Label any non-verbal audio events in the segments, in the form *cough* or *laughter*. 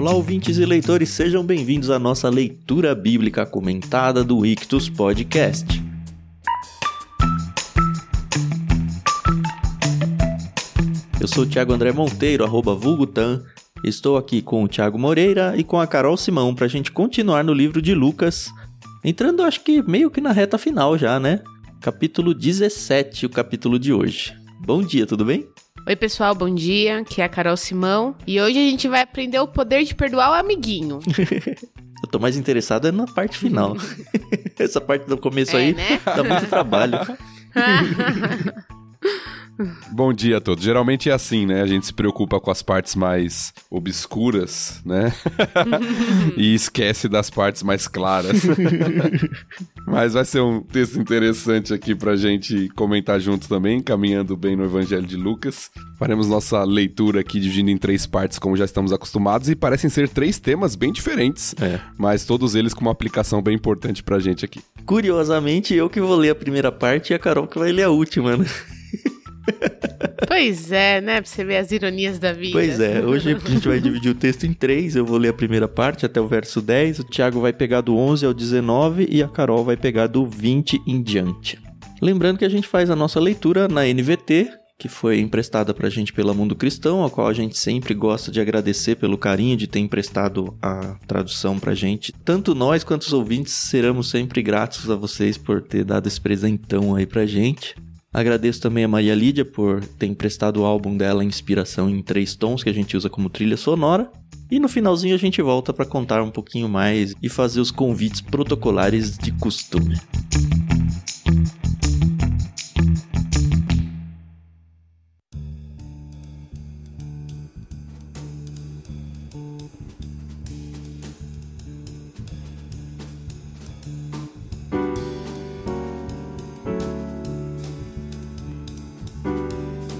Olá, ouvintes e leitores, sejam bem-vindos à nossa leitura bíblica comentada do Ictus Podcast. Eu sou o Thiago André Monteiro, arroba Vulgutan. Estou aqui com o Thiago Moreira e com a Carol Simão para a gente continuar no livro de Lucas, entrando acho que meio que na reta final já, né? Capítulo 17, o capítulo de hoje. Bom dia, tudo bem? Oi, pessoal, bom dia. Aqui é a Carol Simão e hoje a gente vai aprender o poder de perdoar o amiguinho. *laughs* Eu tô mais interessado é na parte final. *laughs* Essa parte do começo é, aí né? dá muito trabalho. *laughs* Bom dia a todos. Geralmente é assim, né? A gente se preocupa com as partes mais obscuras, né? *laughs* e esquece das partes mais claras. *laughs* Mas vai ser um texto interessante aqui pra gente comentar junto também, caminhando bem no Evangelho de Lucas. Faremos nossa leitura aqui dividindo em três partes, como já estamos acostumados, e parecem ser três temas bem diferentes, é. mas todos eles com uma aplicação bem importante pra gente aqui. Curiosamente, eu que vou ler a primeira parte e a Carol que vai ler a última, né? Pois é, né? Pra você ver as ironias da vida. Pois é, hoje a gente vai dividir o texto em três. Eu vou ler a primeira parte até o verso 10. O Thiago vai pegar do 11 ao 19 e a Carol vai pegar do 20 em diante. Lembrando que a gente faz a nossa leitura na NVT, que foi emprestada pra gente pela Mundo Cristão, a qual a gente sempre gosta de agradecer pelo carinho de ter emprestado a tradução pra gente. Tanto nós quanto os ouvintes seremos sempre gratos a vocês por ter dado esse presentão aí pra gente. Agradeço também a Maria Lídia por ter emprestado o álbum dela Inspiração em Três Tons, que a gente usa como trilha sonora. E no finalzinho a gente volta para contar um pouquinho mais e fazer os convites protocolares de costume.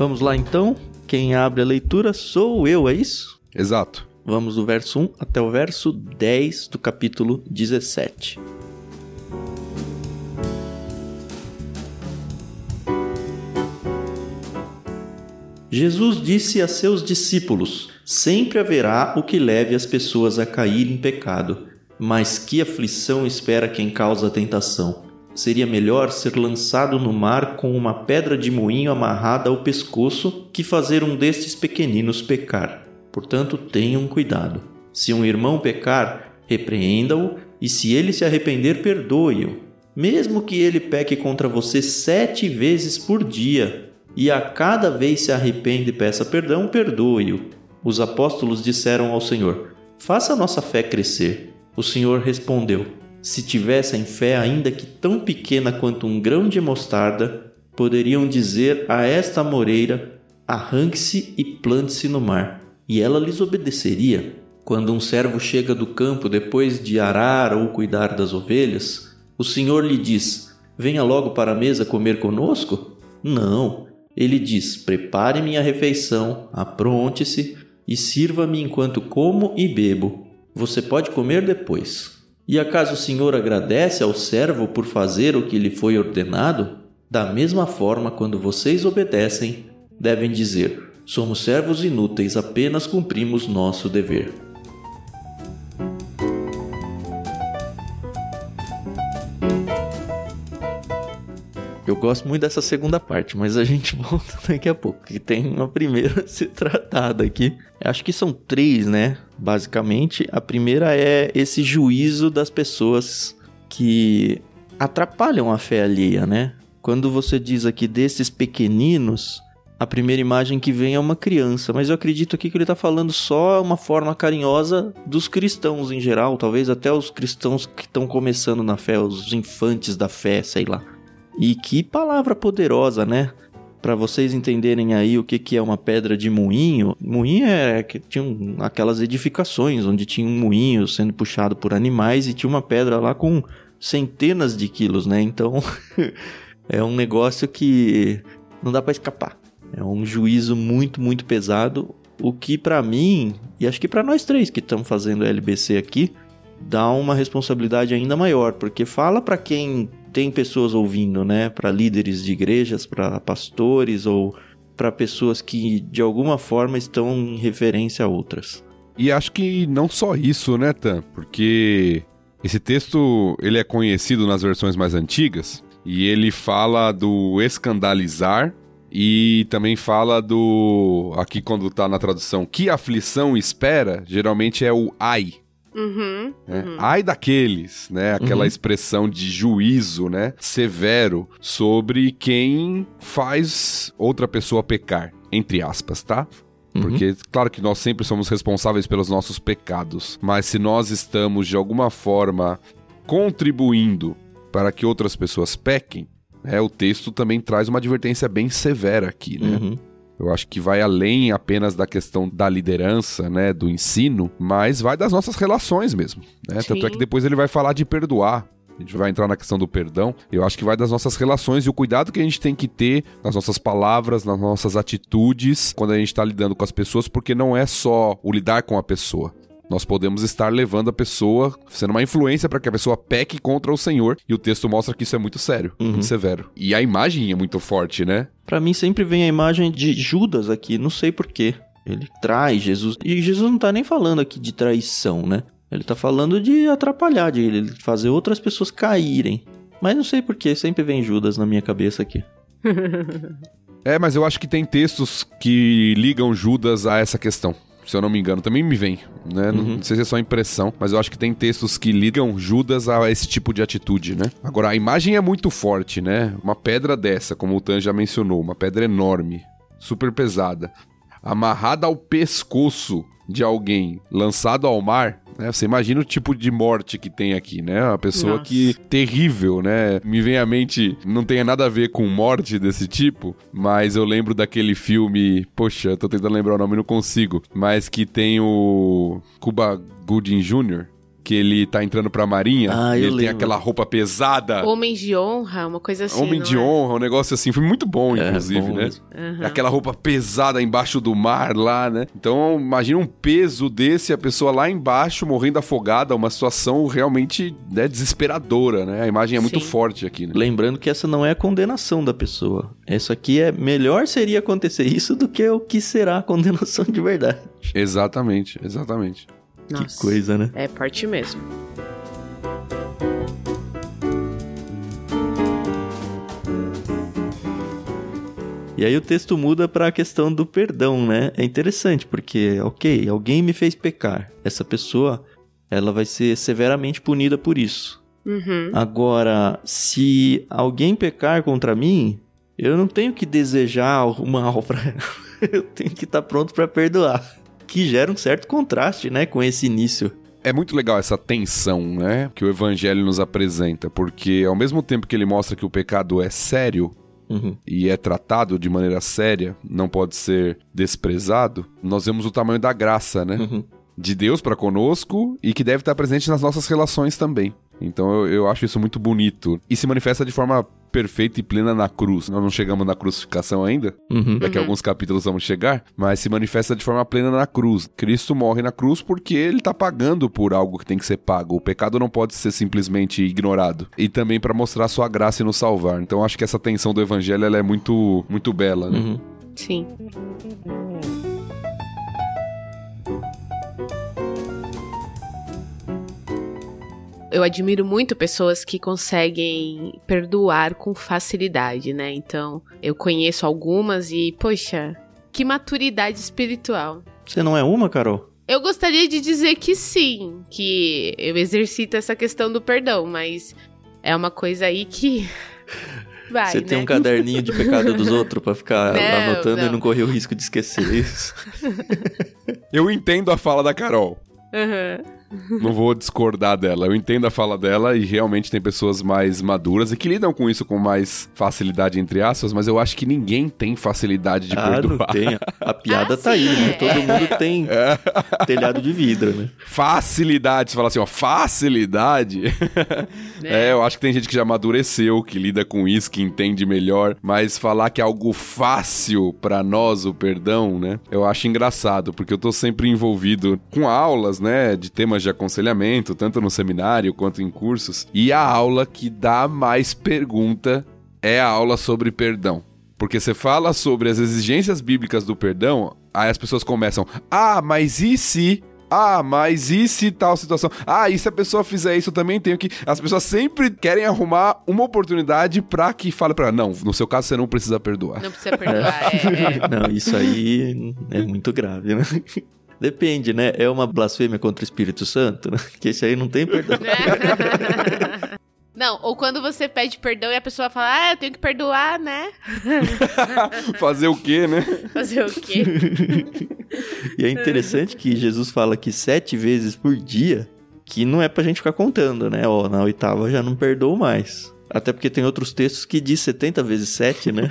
Vamos lá então. Quem abre a leitura sou eu, é isso? Exato. Vamos do verso 1 até o verso 10 do capítulo 17. Jesus disse a seus discípulos: Sempre haverá o que leve as pessoas a cair em pecado, mas que aflição espera quem causa a tentação? Seria melhor ser lançado no mar com uma pedra de moinho amarrada ao pescoço que fazer um destes pequeninos pecar. Portanto, tenham cuidado. Se um irmão pecar, repreenda-o, e se ele se arrepender, perdoe-o. Mesmo que ele peque contra você sete vezes por dia, e a cada vez se arrepende e peça perdão, perdoe-o. Os apóstolos disseram ao Senhor: Faça a nossa fé crescer. O Senhor respondeu: se tivessem fé, ainda que tão pequena quanto um grão de mostarda, poderiam dizer a esta moreira: arranque-se e plante-se no mar, e ela lhes obedeceria. Quando um servo chega do campo depois de arar ou cuidar das ovelhas, o senhor lhe diz: Venha logo para a mesa comer conosco? Não. Ele diz: Prepare minha refeição, apronte-se e sirva-me enquanto como e bebo. Você pode comer depois. E acaso o Senhor agradece ao servo por fazer o que lhe foi ordenado? Da mesma forma, quando vocês obedecem, devem dizer: Somos servos inúteis, apenas cumprimos nosso dever. Eu gosto muito dessa segunda parte, mas a gente *laughs* volta daqui a pouco, que tem uma primeira a ser tratada aqui. Acho que são três, né? Basicamente, a primeira é esse juízo das pessoas que atrapalham a fé alheia, né? Quando você diz aqui desses pequeninos, a primeira imagem que vem é uma criança, mas eu acredito aqui que ele está falando só uma forma carinhosa dos cristãos em geral, talvez até os cristãos que estão começando na fé, os infantes da fé, sei lá. E que palavra poderosa, né? Para vocês entenderem aí o que, que é uma pedra de moinho, moinho é que tinha aquelas edificações onde tinha um moinho sendo puxado por animais e tinha uma pedra lá com centenas de quilos, né? Então *laughs* é um negócio que não dá para escapar. É um juízo muito, muito pesado, o que para mim e acho que para nós três que estamos fazendo LBC aqui dá uma responsabilidade ainda maior, porque fala para quem tem pessoas ouvindo, né? Para líderes de igrejas, para pastores ou para pessoas que de alguma forma estão em referência a outras. E acho que não só isso, né, Tan? Porque esse texto ele é conhecido nas versões mais antigas e ele fala do escandalizar e também fala do. Aqui, quando tá na tradução, que aflição espera, geralmente é o ai. Uhum, né? uhum. Ai daqueles, né? Aquela Uhum. expressão de juízo, né? Severo sobre quem faz outra pessoa pecar. Entre aspas, tá? Uhum. Porque, claro que nós sempre somos responsáveis pelos nossos pecados, mas se nós estamos de alguma forma contribuindo para que outras pessoas pequem, né, o texto também traz uma advertência bem severa aqui, né? Eu acho que vai além apenas da questão da liderança, né, do ensino, mas vai das nossas relações mesmo, né? Tanto é que depois ele vai falar de perdoar. A gente vai entrar na questão do perdão. Eu acho que vai das nossas relações e o cuidado que a gente tem que ter nas nossas palavras, nas nossas atitudes, quando a gente está lidando com as pessoas, porque não é só o lidar com a pessoa. Nós podemos estar levando a pessoa, sendo uma influência para que a pessoa peque contra o Senhor, e o texto mostra que isso é muito sério, Uhum. muito severo. E a imagem é muito forte, né? Pra mim sempre vem a imagem de Judas aqui, não sei porquê. Ele trai Jesus. E Jesus não tá nem falando aqui de traição, né? Ele tá falando de atrapalhar, de ele fazer outras pessoas caírem. Mas não sei porquê, sempre vem Judas na minha cabeça aqui. *laughs* É, mas eu acho que tem textos que ligam Judas a essa questão. Se eu não me engano, também me vem, né? Não- Uhum. Não sei se é só impressão, mas eu acho que tem textos que ligam Judas a esse tipo de atitude, né? Agora, a imagem é muito forte, né? Uma pedra dessa, como o Tan já mencionou, uma pedra enorme, super pesada, amarrada ao pescoço de alguém, lançado ao mar, né? Você imagina o tipo de morte que tem aqui, né? Uma pessoa Nossa. que terrível, né? Me vem à mente, não tem nada a ver com morte desse tipo, mas eu lembro daquele filme, poxa, tô tentando lembrar o nome e não consigo, mas que tem o Cuba Gooding Jr., que ele tá entrando pra marinha, Ah, e ele tem lembro. aquela roupa pesada, Homens de honra, uma coisa assim. homem não de é? honra, um negócio assim, foi muito bom, É, inclusive, bom né? Aham. Aquela roupa pesada embaixo do mar lá, né? Então, imagina um peso desse, a pessoa lá embaixo morrendo afogada, uma situação realmente né, desesperadora, né? A imagem é muito Sim. forte aqui, né? Lembrando que essa não é a condenação da pessoa. Isso aqui é melhor seria acontecer isso do que o que será a condenação de verdade. Exatamente, exatamente. Nossa. Que coisa, né? É forte mesmo. E aí o texto muda para a questão do perdão, né? É interessante porque, ok, alguém me fez pecar. Essa pessoa, ela vai ser severamente punida por isso. Uhum. Agora, se alguém pecar contra mim, eu não tenho que desejar o mal pra ela. Eu tenho que estar pronto para perdoar. Que gera um certo contraste, né, com esse início. É muito legal essa tensão, né? Que o evangelho nos apresenta, porque ao mesmo tempo que ele mostra que o pecado é sério, Uhum. e é tratado de maneira séria, não pode ser desprezado, nós vemos o tamanho da graça, né? Uhum. De Deus para conosco e que deve estar presente nas nossas relações também. Então eu, eu acho isso muito bonito. E se manifesta de forma perfeita e plena na cruz. Nós não chegamos na crucificação ainda, Uhum. daqui a alguns capítulos vamos chegar, mas se manifesta de forma plena na cruz. Cristo morre na cruz porque ele tá pagando por algo que tem que ser pago. O pecado não pode ser simplesmente ignorado. E também para mostrar sua graça e nos salvar. Então acho que essa tensão do evangelho ela é muito muito bela, né? Uhum. Sim. Eu admiro muito pessoas que conseguem perdoar com facilidade, né? Então, eu conheço algumas e, poxa, que maturidade espiritual. Você não é uma, Carol? Eu gostaria de dizer que sim, que eu exercito essa questão do perdão, mas é uma coisa aí que *laughs* vai, Você né? tem um caderninho de pecado dos outros pra ficar *laughs* Não, anotando e não. não correr o risco de esquecer isso. *laughs* Eu entendo a fala da Carol. Aham. Não vou discordar dela. Eu entendo a fala dela e realmente tem pessoas mais maduras e que lidam com isso com mais facilidade, entre aspas, mas eu acho que ninguém tem facilidade de ah, não perdoar. tem. A *laughs* piada Ah, tá aí, sim, né? é. Todo mundo tem telhado de vidro, né? Facilidade, você fala assim, ó, facilidade. *laughs* é, eu acho que tem gente que já amadureceu, que lida com isso, que entende melhor, mas falar que é algo fácil pra nós o perdão, né? Eu acho engraçado, porque eu tô sempre envolvido com aulas, né, de temas de aconselhamento, tanto no seminário quanto em cursos, e a aula que dá mais pergunta é a aula sobre perdão. Porque você fala sobre as exigências bíblicas do perdão, aí as pessoas começam: "Ah, mas e se Ah, mas e se tal situação? Ah, e se a pessoa fizer isso, eu também tenho que. As pessoas sempre querem arrumar uma oportunidade pra que fale pra ela, não, no seu caso você não precisa perdoar. Não precisa perdoar, *laughs* é, é. Não, isso aí é muito grave, né? Depende, né? É uma blasfêmia contra o Espírito Santo, né? *laughs* Que esse aí não tem perdão. *laughs* Não, ou quando você pede perdão e a pessoa fala, ah, eu tenho que perdoar, né? *laughs* Fazer o quê, né? Fazer o quê? E é interessante que Jesus fala que sete vezes por dia, que não é pra gente ficar contando, né? Ó, na oitava já não perdoou mais. Até porque tem outros textos que diz 70 vezes 7, né?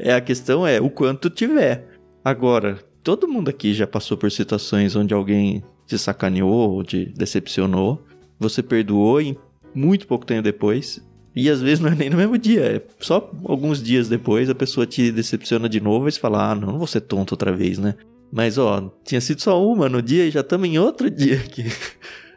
é a questão é o quanto tiver. Agora, todo mundo aqui já passou por situações onde alguém te sacaneou ou te decepcionou. Você perdoou e muito pouco tempo depois. E às vezes não é nem no mesmo dia, é só alguns dias depois a pessoa te decepciona de novo e você fala: Ah, não, não vou ser tonto outra vez, né? Mas ó, tinha sido só uma no dia e já estamos em outro dia aqui. *laughs*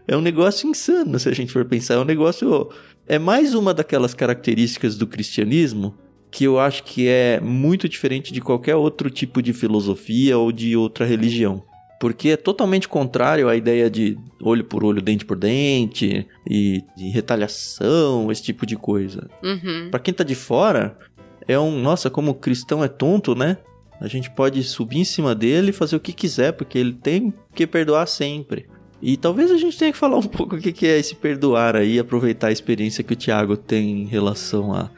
É um negócio insano se a gente for pensar. É um negócio. É mais uma daquelas características do cristianismo que eu acho que é muito diferente de qualquer outro tipo de filosofia ou de outra religião. Porque é totalmente contrário à ideia de olho por olho, dente por dente e de retaliação, esse tipo de coisa. Uhum. Pra quem tá de fora, é um, nossa, como o cristão é tonto, né? A gente pode subir em cima dele e fazer o que quiser, porque ele tem que perdoar sempre. E talvez a gente tenha que falar um pouco o que que é esse perdoar aí, aproveitar a experiência que o Thiago tem em relação a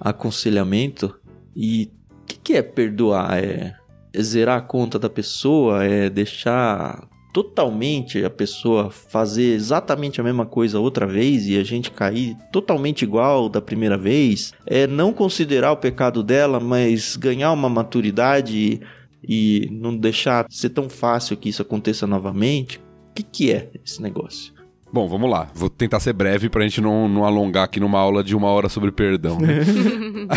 aconselhamento. E o que, que é perdoar? É, é zerar a conta da pessoa? É deixar totalmente a pessoa fazer exatamente a mesma coisa outra vez e a gente cair totalmente igual da primeira vez? É não considerar o pecado dela, mas ganhar uma maturidade e, não deixar ser tão fácil que isso aconteça novamente? O que, que é esse negócio? Bom, vamos lá. Vou tentar ser breve pra gente não, não alongar aqui numa aula de uma hora sobre perdão. Né? *laughs*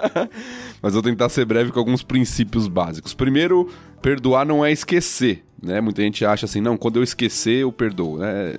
*laughs* Mas vou tentar ser breve com alguns princípios básicos. Primeiro, perdoar não é esquecer. Né? Muita gente acha assim, não, quando eu esquecer, eu perdoo. Né?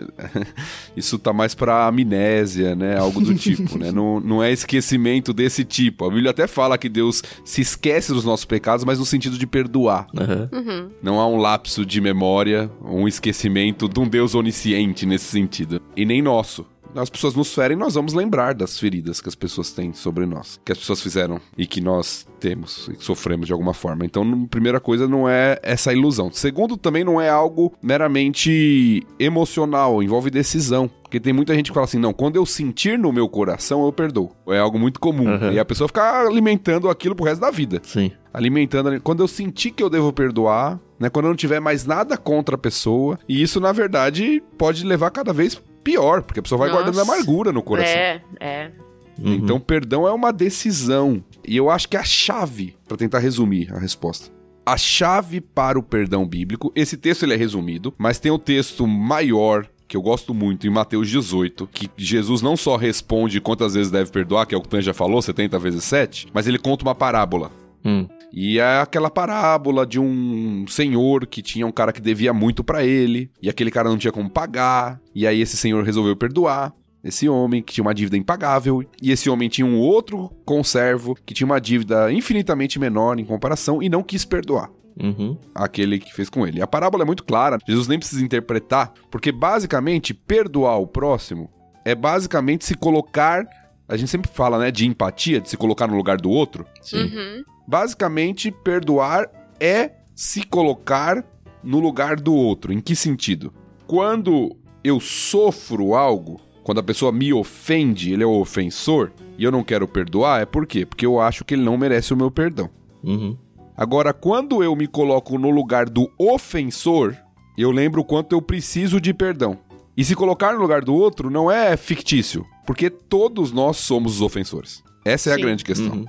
*laughs* Isso tá mais pra amnésia, né? Algo do tipo, né? Não, não é esquecimento desse tipo. A Bíblia até fala que Deus se esquece dos nossos pecados, mas no sentido de perdoar. Aham. Uhum. Não há um lapso de memória, um esquecimento de um Deus onisciente nesse sentido. E nem nosso. As pessoas nos ferem, nós vamos lembrar das feridas que as pessoas têm sobre nós, que as pessoas fizeram e que nós temos e que sofremos de alguma forma. Então, primeira coisa não é essa ilusão. Segundo, também não é algo meramente emocional, envolve decisão. Porque tem muita gente que fala assim: não, quando eu sentir no meu coração, eu perdoo. É algo muito comum. Aham. E a pessoa fica alimentando aquilo pro resto da vida Sim. alimentando. ali. Quando eu sentir que eu devo perdoar, né? Quando eu não tiver mais nada contra a pessoa. E isso, na verdade, pode levar cada vez pior, porque a pessoa vai Nossa. guardando amargura no coração. É, é. Uhum. Então, perdão é uma decisão. E eu acho que a chave, pra tentar resumir a resposta. A chave para o perdão bíblico, esse texto ele é resumido, mas tem o texto maior que eu gosto muito em Mateus 18, que Jesus não só responde quantas vezes deve perdoar, que é o que o Tan já falou, 70 vezes 7, mas ele conta uma parábola. Hum. E é aquela parábola de um senhor que tinha um cara que devia muito pra ele, e aquele cara não tinha como pagar, e aí esse senhor resolveu perdoar esse homem que tinha uma dívida impagável, e esse homem tinha um outro conservo que tinha uma dívida infinitamente menor em comparação e não quis perdoar Uhum. aquele que fez com ele. A parábola é muito clara, Jesus nem precisa interpretar, porque basicamente perdoar o próximo é basicamente se colocar, a gente sempre fala, né, de empatia, de se colocar no lugar do outro. Sim. Uhum. Basicamente, perdoar é se colocar no lugar do outro. Em que sentido? Quando eu sofro algo, quando a pessoa me ofende, ele é o ofensor, e eu não quero perdoar, é por quê? Porque eu acho que ele não merece o meu perdão. Uhum. Agora, quando eu me coloco no lugar do ofensor, eu lembro o quanto eu preciso de perdão. E se colocar no lugar do outro não é fictício, porque todos nós somos os ofensores. Essa é a Sim. grande questão. Uhum.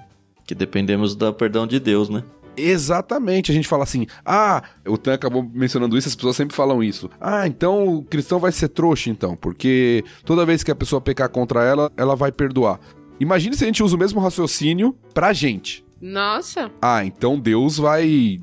Que dependemos do perdão de Deus, né? Exatamente, a gente fala assim, ah, o Tan acabou mencionando isso, as pessoas sempre falam isso. Ah, então o cristão vai ser trouxa então, porque toda vez que a pessoa pecar contra ela, ela vai perdoar. Imagine se a gente usa o mesmo raciocínio pra gente. Nossa. Ah, então Deus vai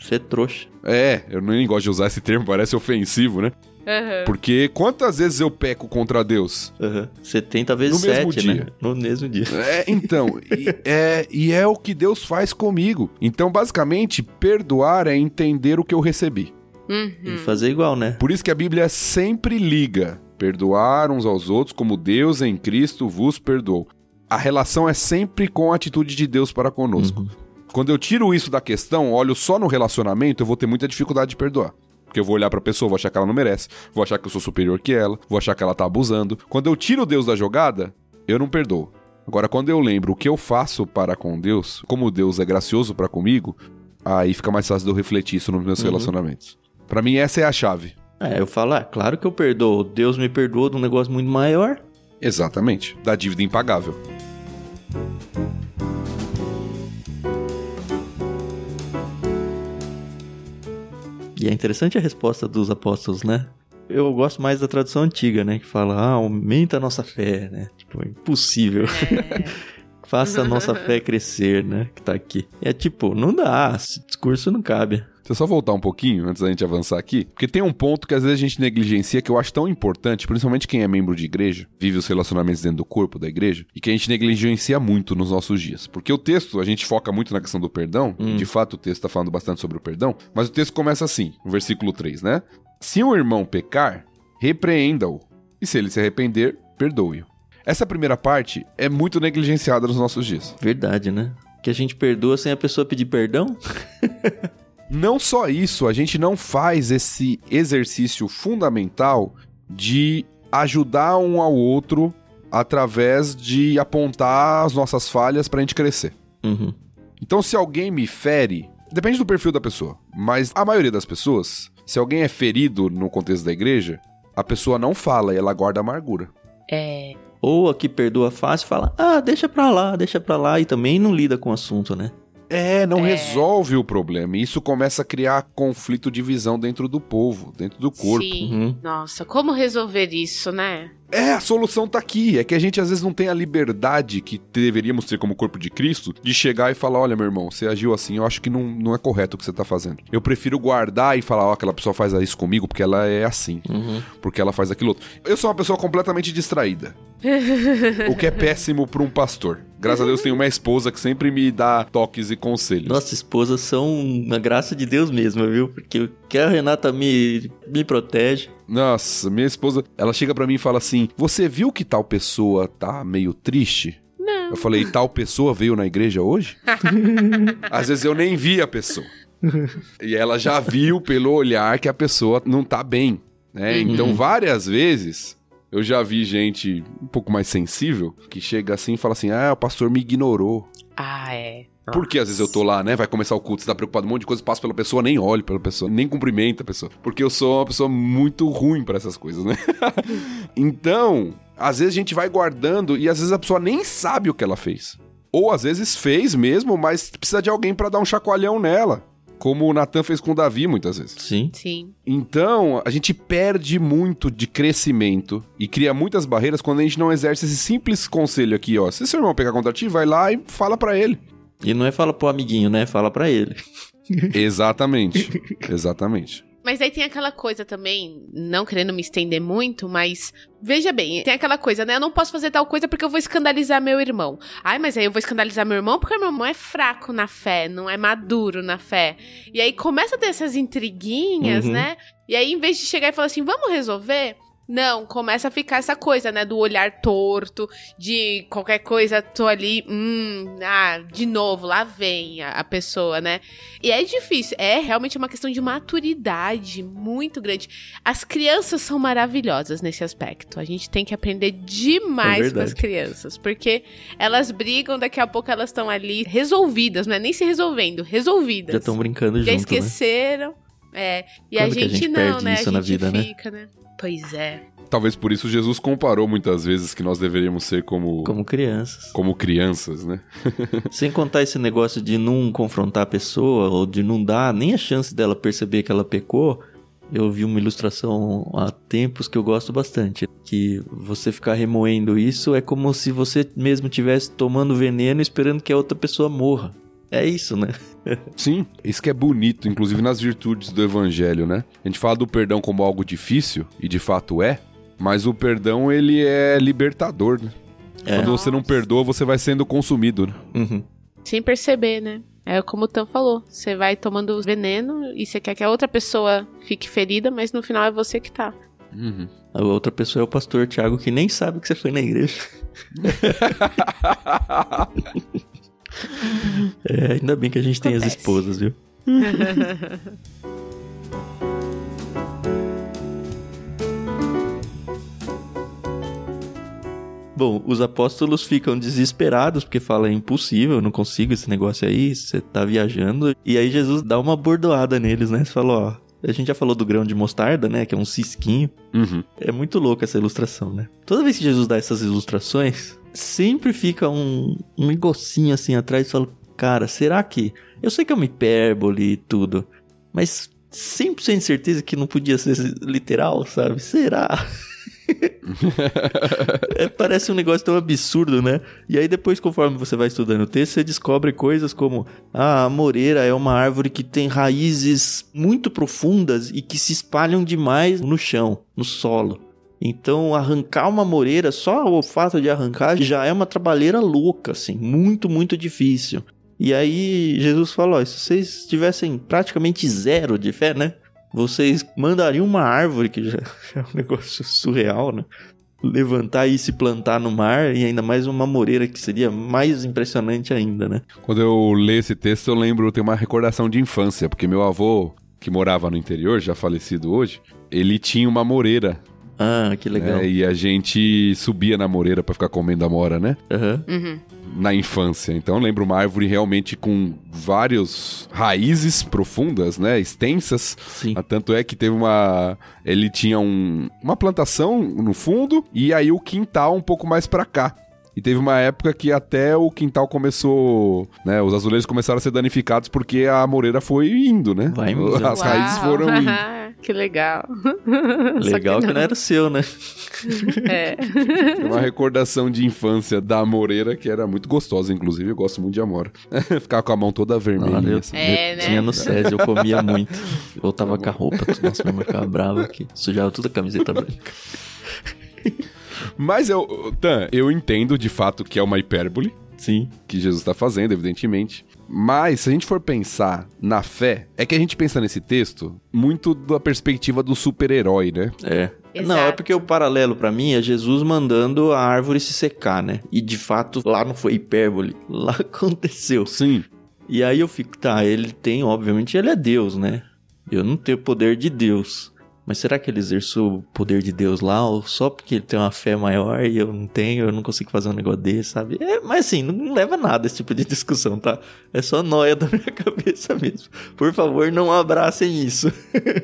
Ser trouxa. É, eu nem gosto de usar esse termo, parece ofensivo, né? Uhum. Porque quantas vezes eu peco contra Deus? Uhum. 70 vezes No mesmo 7, dia. né? No mesmo dia. É, então, e, é, e é o que Deus faz comigo. Então, basicamente, perdoar é entender o que eu recebi. Uhum. E fazer igual, né? Por isso que a Bíblia sempre liga perdoar uns aos outros como Deus em Cristo vos perdoou. A relação é sempre com a atitude de Deus para conosco. Uhum. Quando eu tiro isso da questão, olho só no relacionamento, eu vou ter muita dificuldade de perdoar. Porque eu vou olhar pra pessoa, vou achar que ela não merece, vou achar que eu sou superior que ela, vou achar que ela tá abusando. Quando eu tiro Deus da jogada, eu não perdoo. Agora, quando eu lembro o que eu faço para com Deus, como Deus é gracioso para comigo, aí fica mais fácil de eu refletir isso nos meus Uhum. relacionamentos. Pra mim, essa é a chave. É, eu falo, ah, claro que eu perdoo. Deus me perdoou de um negócio muito maior. Exatamente. Da dívida impagável. E é interessante a resposta dos apóstolos, né? Eu gosto mais da tradução antiga, né? Que fala, ah, aumenta a nossa fé, né? Tipo, é impossível. *laughs* Faça a nossa fé *laughs* crescer, né? Que tá aqui. É tipo, não dá, esse discurso não cabe. Deixa eu só voltar um pouquinho antes da gente avançar aqui, porque tem um ponto que às vezes a gente negligencia que eu acho tão importante, principalmente quem é membro de igreja, vive os relacionamentos dentro do corpo da igreja, e que a gente negligencia muito nos nossos dias. Porque o texto, a gente foca muito na questão do perdão, e de fato o texto tá falando bastante sobre o perdão, mas o texto começa assim, no versículo 3, né? Se um irmão pecar, repreenda-o, e se ele se arrepender, perdoe-o. Essa primeira parte é muito negligenciada nos nossos dias. Verdade, né? Que a gente perdoa sem a pessoa pedir perdão? *laughs* Não só isso, a gente não faz esse exercício fundamental de ajudar um ao outro através de apontar as nossas falhas pra gente crescer. Uhum. Então, se alguém me fere, depende do perfil da pessoa, mas a maioria das pessoas, se alguém é ferido no contexto da igreja, a pessoa não fala e ela guarda amargura. É. Ou a que perdoa fácil fala, ah, deixa pra lá, deixa pra lá, e também não lida com o assunto, né? É, não resolve o problema. E isso começa a criar conflito de visão dentro do povo, dentro do corpo. Sim. Uhum. Nossa, como resolver isso, né? É, a solução tá aqui. É que a gente às vezes não tem a liberdade que deveríamos ter como corpo de Cristo de chegar e falar: olha, meu irmão, você agiu assim, eu acho que não, não é correto o que você tá fazendo. Eu prefiro guardar e falar: ó, aquela pessoa faz isso comigo porque ela é assim, Uhum. porque ela faz aquilo outro. Eu sou uma pessoa completamente distraída. *laughs* o que é péssimo pra um pastor. Graças a Deus tenho uma esposa que sempre me dá toques e conselhos. Nossas esposas são uma graça de Deus mesmo, viu? Porque o que a Renata me, me protege. Nossa, minha esposa, ela chega pra mim e fala assim: Você viu que tal pessoa tá meio triste? Não. Eu falei, tal pessoa veio na igreja hoje? *laughs* Às vezes eu nem vi a pessoa. E ela já viu pelo olhar que a pessoa não tá bem, né? Então, várias vezes eu já vi gente um pouco mais sensível que chega assim e fala assim: "Ah, o pastor me ignorou". Ah, é. Porque às vezes eu tô lá, né? Vai começar o culto, você tá preocupado, um monte de coisa, passo pela pessoa, nem olho pela pessoa, nem cumprimento a pessoa. Porque eu sou uma pessoa muito ruim pra essas coisas, né? *laughs* então, às vezes a gente vai guardando e às vezes a pessoa nem sabe o que ela fez. Ou às vezes fez mesmo, mas precisa de alguém pra dar um chacoalhão nela. Como o Natan fez com o Davi muitas vezes. Sim. Sim. Então, a gente perde muito de crescimento e cria muitas barreiras quando a gente não exerce esse simples conselho aqui, ó. Se seu irmão pegar contra ti, vai lá e fala pra ele. E não é fala pro amiguinho, né? Fala pra ele. Exatamente. Exatamente. Mas aí tem aquela coisa também, não querendo me estender muito, mas veja bem, tem aquela coisa, né? Eu não posso fazer tal coisa porque eu vou escandalizar meu irmão. Ai, mas aí eu vou escandalizar meu irmão porque meu irmão é fraco na fé, não é maduro na fé. E aí começa a ter essas intriguinhas, Uhum. né? E aí, em vez de chegar e falar assim, vamos resolver? Não, começa a ficar essa coisa, né? Do olhar torto, de qualquer coisa, tô ali, hum, ah, de novo, lá vem a, a pessoa, né? E é difícil, é realmente uma questão de maturidade muito grande. As crianças são maravilhosas nesse aspecto. A gente tem que aprender demais É com as crianças, porque elas brigam, daqui a pouco elas estão ali resolvidas, não é nem se resolvendo, resolvidas. Já estão brincando Já junto, né? esqueceram. É. E a Quando a gente, gente não, perde né? isso a na gente vida, né? fica, né? Pois é. Talvez por isso Jesus comparou muitas vezes que nós deveríamos ser como, como... Como crianças. crianças, né? *laughs* Sem contar esse negócio de não confrontar a pessoa ou de não dar nem a chance dela perceber que ela pecou. Eu vi uma ilustração há tempos que eu gosto bastante. Que você ficar remoendo isso é como se você mesmo estivesse tomando veneno esperando que a outra pessoa morra. É isso, né? Sim, isso que é bonito, inclusive nas virtudes do evangelho, né? A gente fala do perdão como algo difícil, e de fato é, mas o perdão ele é libertador, né? É. Quando você não perdoa, você vai sendo consumido, né? Uhum. Sem perceber, né? É como o Tan falou, você vai tomando veneno e você quer que a outra pessoa fique ferida, mas no final é você que tá. Uhum. A outra pessoa é o pastor Tiago que nem sabe que você foi na igreja. *laughs* é, ainda bem que a gente tem as Acontece. esposas, viu? *laughs* Bom, os apóstolos ficam desesperados porque falam é impossível, eu não consigo esse negócio aí, você tá viajando. E aí Jesus dá uma bordoada neles, né? Você falou, ó, a gente já falou do grão de mostarda, né? Que é um cisquinho. Uhum. É muito louco essa ilustração, né? Toda vez que Jesus dá essas ilustrações, sempre fica um, um negocinho assim atrás e fala, cara, será que. Eu sei que é uma hipérbole e tudo, mas 100% de certeza que não podia ser literal, sabe? Será? *laughs* É, parece um negócio tão absurdo, né? E aí depois, conforme você vai estudando o texto, você descobre coisas como ah, a moreira é uma árvore que tem raízes muito profundas e que se espalham demais no chão, no solo. Então, arrancar uma moreira, só o fato de arrancar já é uma trabalheira louca, assim, muito, muito difícil. E aí Jesus falou: se vocês tivessem praticamente zero de fé, né? Vocês mandariam uma árvore, que já já *laughs* é um negócio surreal, né? Levantar e se plantar no mar, e ainda mais uma moreira que seria mais impressionante ainda, né? Quando eu leio esse texto, eu lembro, tem uma recordação de infância, porque meu avô, que morava no interior, já falecido hoje, ele tinha uma moreira, Ah, que legal. né? E a gente subia na moreira pra ficar comendo amora, né? Aham. Uhum. Na infância. Então eu lembro uma árvore realmente com vários raízes profundas, né? Extensas. Sim. Ah, Tanto é que teve uma. Ele tinha um... uma plantação no fundo e aí o quintal um pouco mais pra cá. E teve uma época que até o quintal começou, né? Os azulejos começaram a ser danificados porque a moreira foi indo, né? Vai indo. As raízes Uau. foram *laughs* indo. que legal. *laughs* Só Legal que não era seu, né? *laughs* É. Uma recordação de infância da Moreira que era muito gostosa, inclusive. Eu gosto muito de Amora. Ficava com a mão toda vermelha. Olha, eu, assim. É, eu né? tinha no SESI, eu comia muito. Voltava com a roupa, nossa, minha mãe ficava brava aqui. Sujava toda a camiseta branca. Mas eu, Tan, eu entendo de fato que é uma hipérbole Sim. que Jesus está fazendo, evidentemente. Mas se a gente for pensar na fé, é que a gente pensa nesse texto muito da perspectiva do super-herói, né? É. Exato. Não, é porque o paralelo pra mim é Jesus mandando a árvore se secar, né? E de fato lá não foi hipérbole, *laughs* lá aconteceu. Sim. E aí eu fico, tá, ele tem, obviamente, ele é Deus, né? Eu não tenho o poder de Deus. Mas será que ele exerceu o poder de Deus lá? Ou só porque ele tem uma fé maior e eu não tenho, eu não consigo fazer um negócio desse, sabe? É, mas assim, não leva a nada esse tipo de discussão, tá? É só noia da *laughs* minha cabeça mesmo. Por favor, não abracem isso.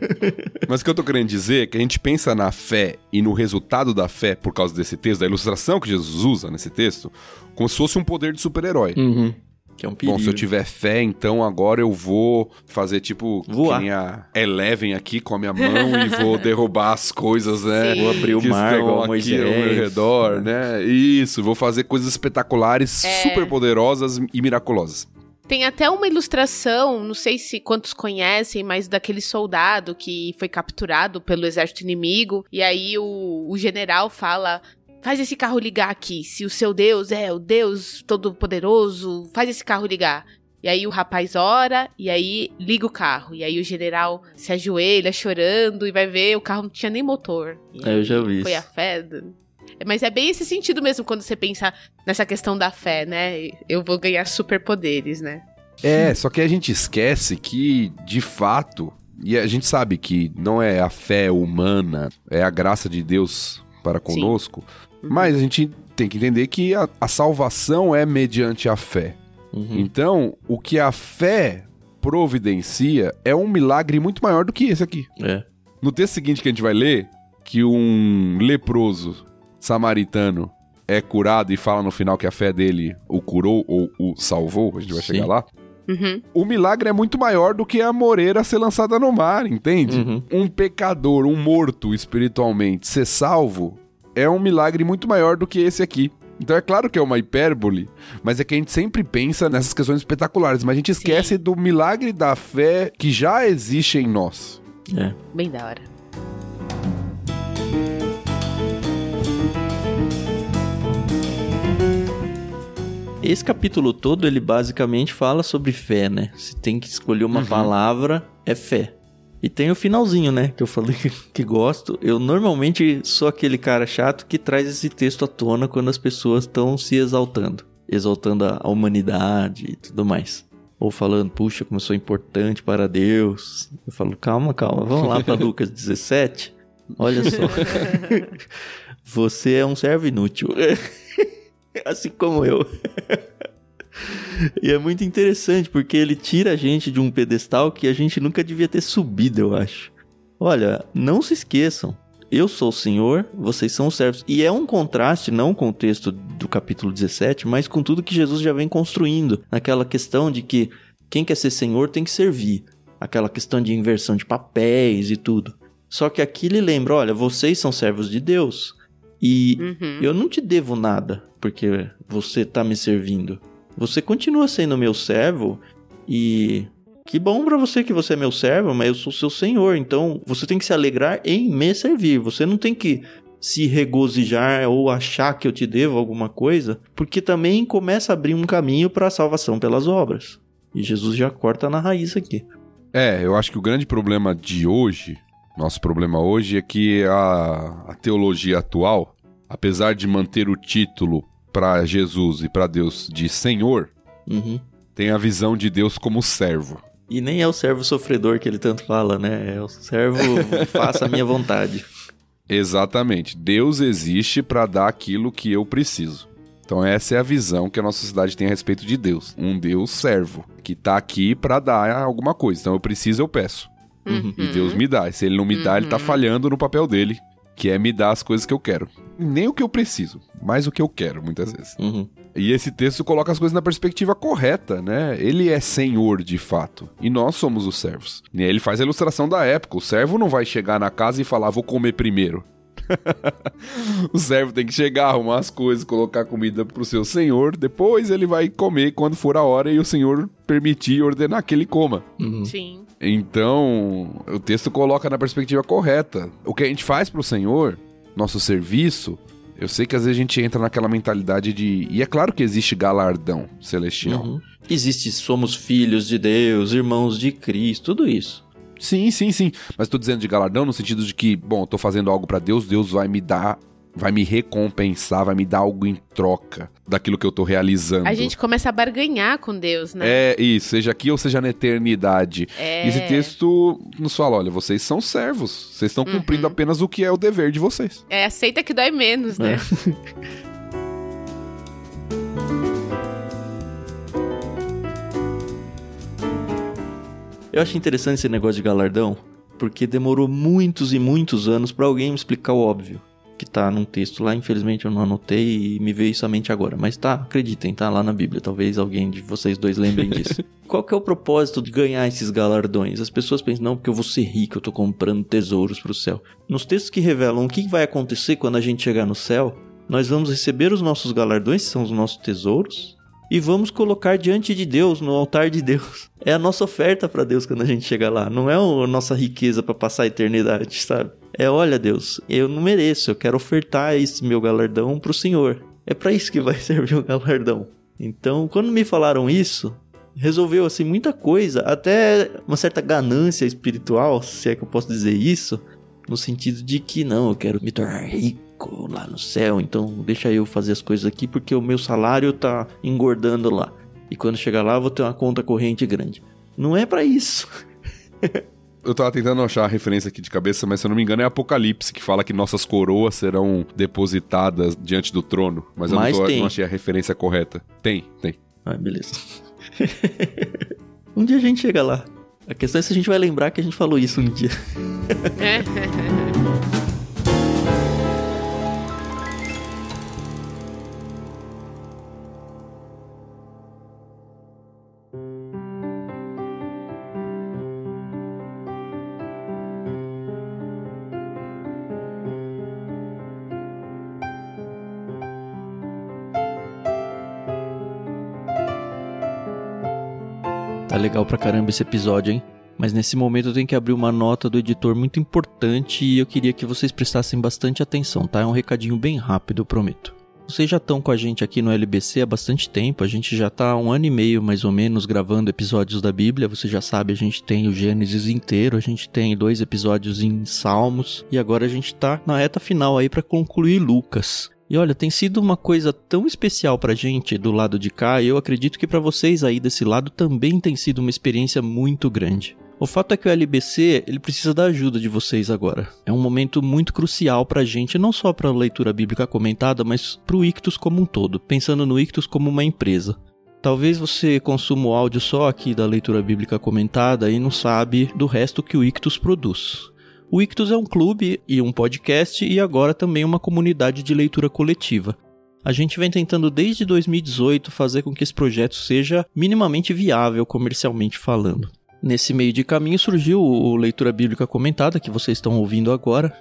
*laughs* Mas o que eu tô querendo dizer é que a gente pensa na fé e no resultado da fé por causa desse texto, da ilustração que Jesus usa nesse texto, como se fosse um poder de super-herói. Uhum. Que é um perigo. Bom, se eu tiver fé, então agora eu vou fazer tipo Voar. que a Eleven aqui com a minha mão e vou *laughs* derrubar as coisas, né? Sim. Vou abrir o que mar estão igual aqui Moisés. ao meu redor, né? Isso, vou fazer coisas espetaculares, É. super poderosas e miraculosas. Tem até uma ilustração, não sei se quantos conhecem, mas daquele soldado que foi capturado pelo exército inimigo. E aí o, o general fala: faz esse carro ligar aqui. Se o seu Deus é o Deus Todo-Poderoso, faz esse carro ligar. E aí o rapaz ora e aí liga o carro. E aí o general se ajoelha chorando e vai ver o carro não tinha nem motor. E É, eu já vi Foi isso. a fé. do- Mas é bem esse sentido mesmo quando você pensa nessa questão da fé, né? Eu vou ganhar superpoderes, né? É, só que a gente esquece que, de fato, e a gente sabe que não é a fé humana, é a graça de Deus para conosco, mas a gente tem que entender que a, a salvação é mediante a fé. Uhum. Então, o que a fé providencia é um milagre muito maior do que esse aqui. É. No texto seguinte que a gente vai ler, que um leproso samaritano é curado e fala no final que a fé dele o curou ou o salvou, a gente vai Sim. chegar lá. Uhum. O milagre é muito maior do que a moreira ser lançada no mar, entende? Uhum. Um pecador, um morto espiritualmente, ser salvo é um milagre muito maior do que esse aqui. Então é claro que é uma hipérbole, mas é que a gente sempre pensa nessas questões espetaculares, mas a gente esquece do milagre da fé que já existe em nós. É. Bem da hora. Esse capítulo todo, ele basicamente fala sobre fé, né? Se tem que escolher uma Uhum. palavra, é fé. E tem o finalzinho, né? Que eu falei que, *laughs* que gosto. Eu normalmente sou aquele cara chato que traz esse texto à tona quando as pessoas estão se exaltando. Exaltando a a humanidade e tudo mais. Ou falando, puxa, como eu sou importante para Deus. Eu falo, calma, calma, vamos lá para *laughs* Lucas 17. Olha só. *laughs* Você é um servo inútil. assim como eu. E é muito interessante porque ele tira a gente de um pedestal que a gente nunca devia ter subido, eu acho. Olha, não se esqueçam. Eu sou o Senhor, vocês são os servos. E é um contraste, não com o texto do capítulo 17, mas com tudo que Jesus já vem construindo. Naquela questão de que quem quer ser Senhor tem que servir. Aquela questão de inversão de papéis e tudo. Só que aqui ele lembra: olha, vocês são servos de Deus. E Uhum. eu não te devo nada porque você tá me servindo. Você continua sendo meu servo e que bom pra você que você é meu servo, mas eu sou seu senhor, então você tem que se alegrar em me servir. Você não tem que se regozijar ou achar que eu te devo alguma coisa, porque também começa a abrir um caminho para a salvação pelas obras. E Jesus já corta na raiz aqui. É, eu acho que o grande problema de hoje, nosso problema hoje, é que a, a teologia atual, apesar de manter o título para Jesus e para Deus de Senhor, Uhum. tem a visão de Deus como servo. E nem é o servo sofredor que ele tanto fala, né? É o servo faça a minha vontade. *laughs* Exatamente. Deus existe para dar aquilo que eu preciso. Então essa é a visão que a nossa sociedade tem a respeito de Deus. Um Deus servo, que tá aqui para dar alguma coisa. Então eu preciso, eu peço. Uhum. E Deus me dá. E se ele não me dá, ele tá falhando no papel dele, que é me dar as coisas que eu quero. Nem o que eu preciso, mas o que eu quero, muitas vezes. Uhum. E esse texto coloca as coisas na perspectiva correta, né? Ele é senhor de fato. E nós somos os servos. E aí ele faz a ilustração da época. O servo não vai chegar na casa e falar, vou comer primeiro. *laughs* o servo tem que chegar, arrumar as coisas, colocar comida pro seu senhor. Depois ele vai comer quando for a hora e o senhor permitir e ordenar que ele coma. Uhum. Sim. Então, o texto coloca na perspectiva correta. O que a gente faz pro Senhor, nosso serviço, eu sei que às vezes a gente entra naquela mentalidade de. E é claro que existe galardão celestial. Uhum. Existe, somos filhos de Deus, irmãos de Cristo, tudo isso. Sim, sim, sim. Mas tô dizendo de galardão no sentido de que, bom, eu tô fazendo algo pra Deus, Deus vai me dar, vai me recompensar, vai me dar algo em troca daquilo que eu tô realizando. A gente começa a barganhar com Deus, né? É isso, seja aqui ou seja na eternidade. É. Esse texto nos fala: olha, vocês são servos, vocês estão cumprindo apenas o que é o dever de vocês. É, aceita que dói menos, né? *laughs* Eu acho interessante esse negócio de galardão, porque demorou muitos e muitos anos pra alguém me explicar o óbvio. Que tá num texto lá, infelizmente eu não anotei e me veio isso à mente agora. Mas tá, acreditem, tá lá na Bíblia. Talvez alguém de vocês dois lembrem *laughs* disso. Qual que é o propósito de ganhar esses galardões? As pessoas pensam, não, porque eu vou ser rico, eu tô comprando tesouros pro céu. Nos textos que revelam o que vai acontecer quando a gente chegar no céu, nós vamos receber os nossos galardões, que são os nossos tesouros, e vamos colocar diante de Deus, no altar de Deus. É a nossa oferta para Deus quando a gente chegar lá. Não é a nossa riqueza para passar a eternidade, sabe? É, olha Deus, eu não mereço, eu quero ofertar esse meu galardão pro Senhor. É para isso que vai *laughs* servir o galardão. Então, quando me falaram isso, resolveu assim muita coisa, até uma certa ganância espiritual, se é que eu posso dizer isso, no sentido de que não, eu quero me tornar rico lá no céu, então deixa eu fazer as coisas aqui porque o meu salário tá engordando lá. E quando chegar lá eu vou ter uma conta corrente grande. Não é pra isso. Eu tava tentando achar a referência aqui de cabeça, mas se eu não me engano é Apocalipse, que fala que nossas coroas serão depositadas diante do trono. Mas eu não, Mas tô- tem. não achei a referência correta. Tem, tem. Ah, beleza. *laughs* um dia a gente chega lá. A questão é se a gente vai lembrar que a gente falou isso um dia. *laughs* *laughs* Tá legal pra caramba esse episódio, hein? Mas nesse momento eu tenho que abrir uma nota do editor muito importante e eu queria que vocês prestassem bastante atenção, tá? É um recadinho bem rápido, eu prometo. Vocês já estão com a gente aqui no LBC há bastante tempo, a gente já está há um ano e meio mais ou menos gravando episódios da Bíblia. Você já sabe, a gente tem o Gênesis inteiro, a gente tem dois episódios em Salmos e agora a gente está na reta final aí para concluir Lucas. E olha, tem sido uma coisa tão especial pra gente do lado de cá, e eu acredito que para vocês aí desse lado também tem sido uma experiência muito grande. O fato é que o LBC ele precisa da ajuda de vocês agora. É um momento muito crucial para a gente, não só para a leitura bíblica comentada, mas para o Ictus como um todo, pensando no Ictus como uma empresa. Talvez você consuma o áudio só aqui da leitura bíblica comentada e não sabe do resto que o Ictus produz. O Ictus é um clube e um podcast e agora também uma comunidade de leitura coletiva. A gente vem tentando desde 2018 fazer com que esse projeto seja minimamente viável comercialmente falando. Nesse meio de caminho surgiu o Leitura Bíblica Comentada, que vocês estão ouvindo agora,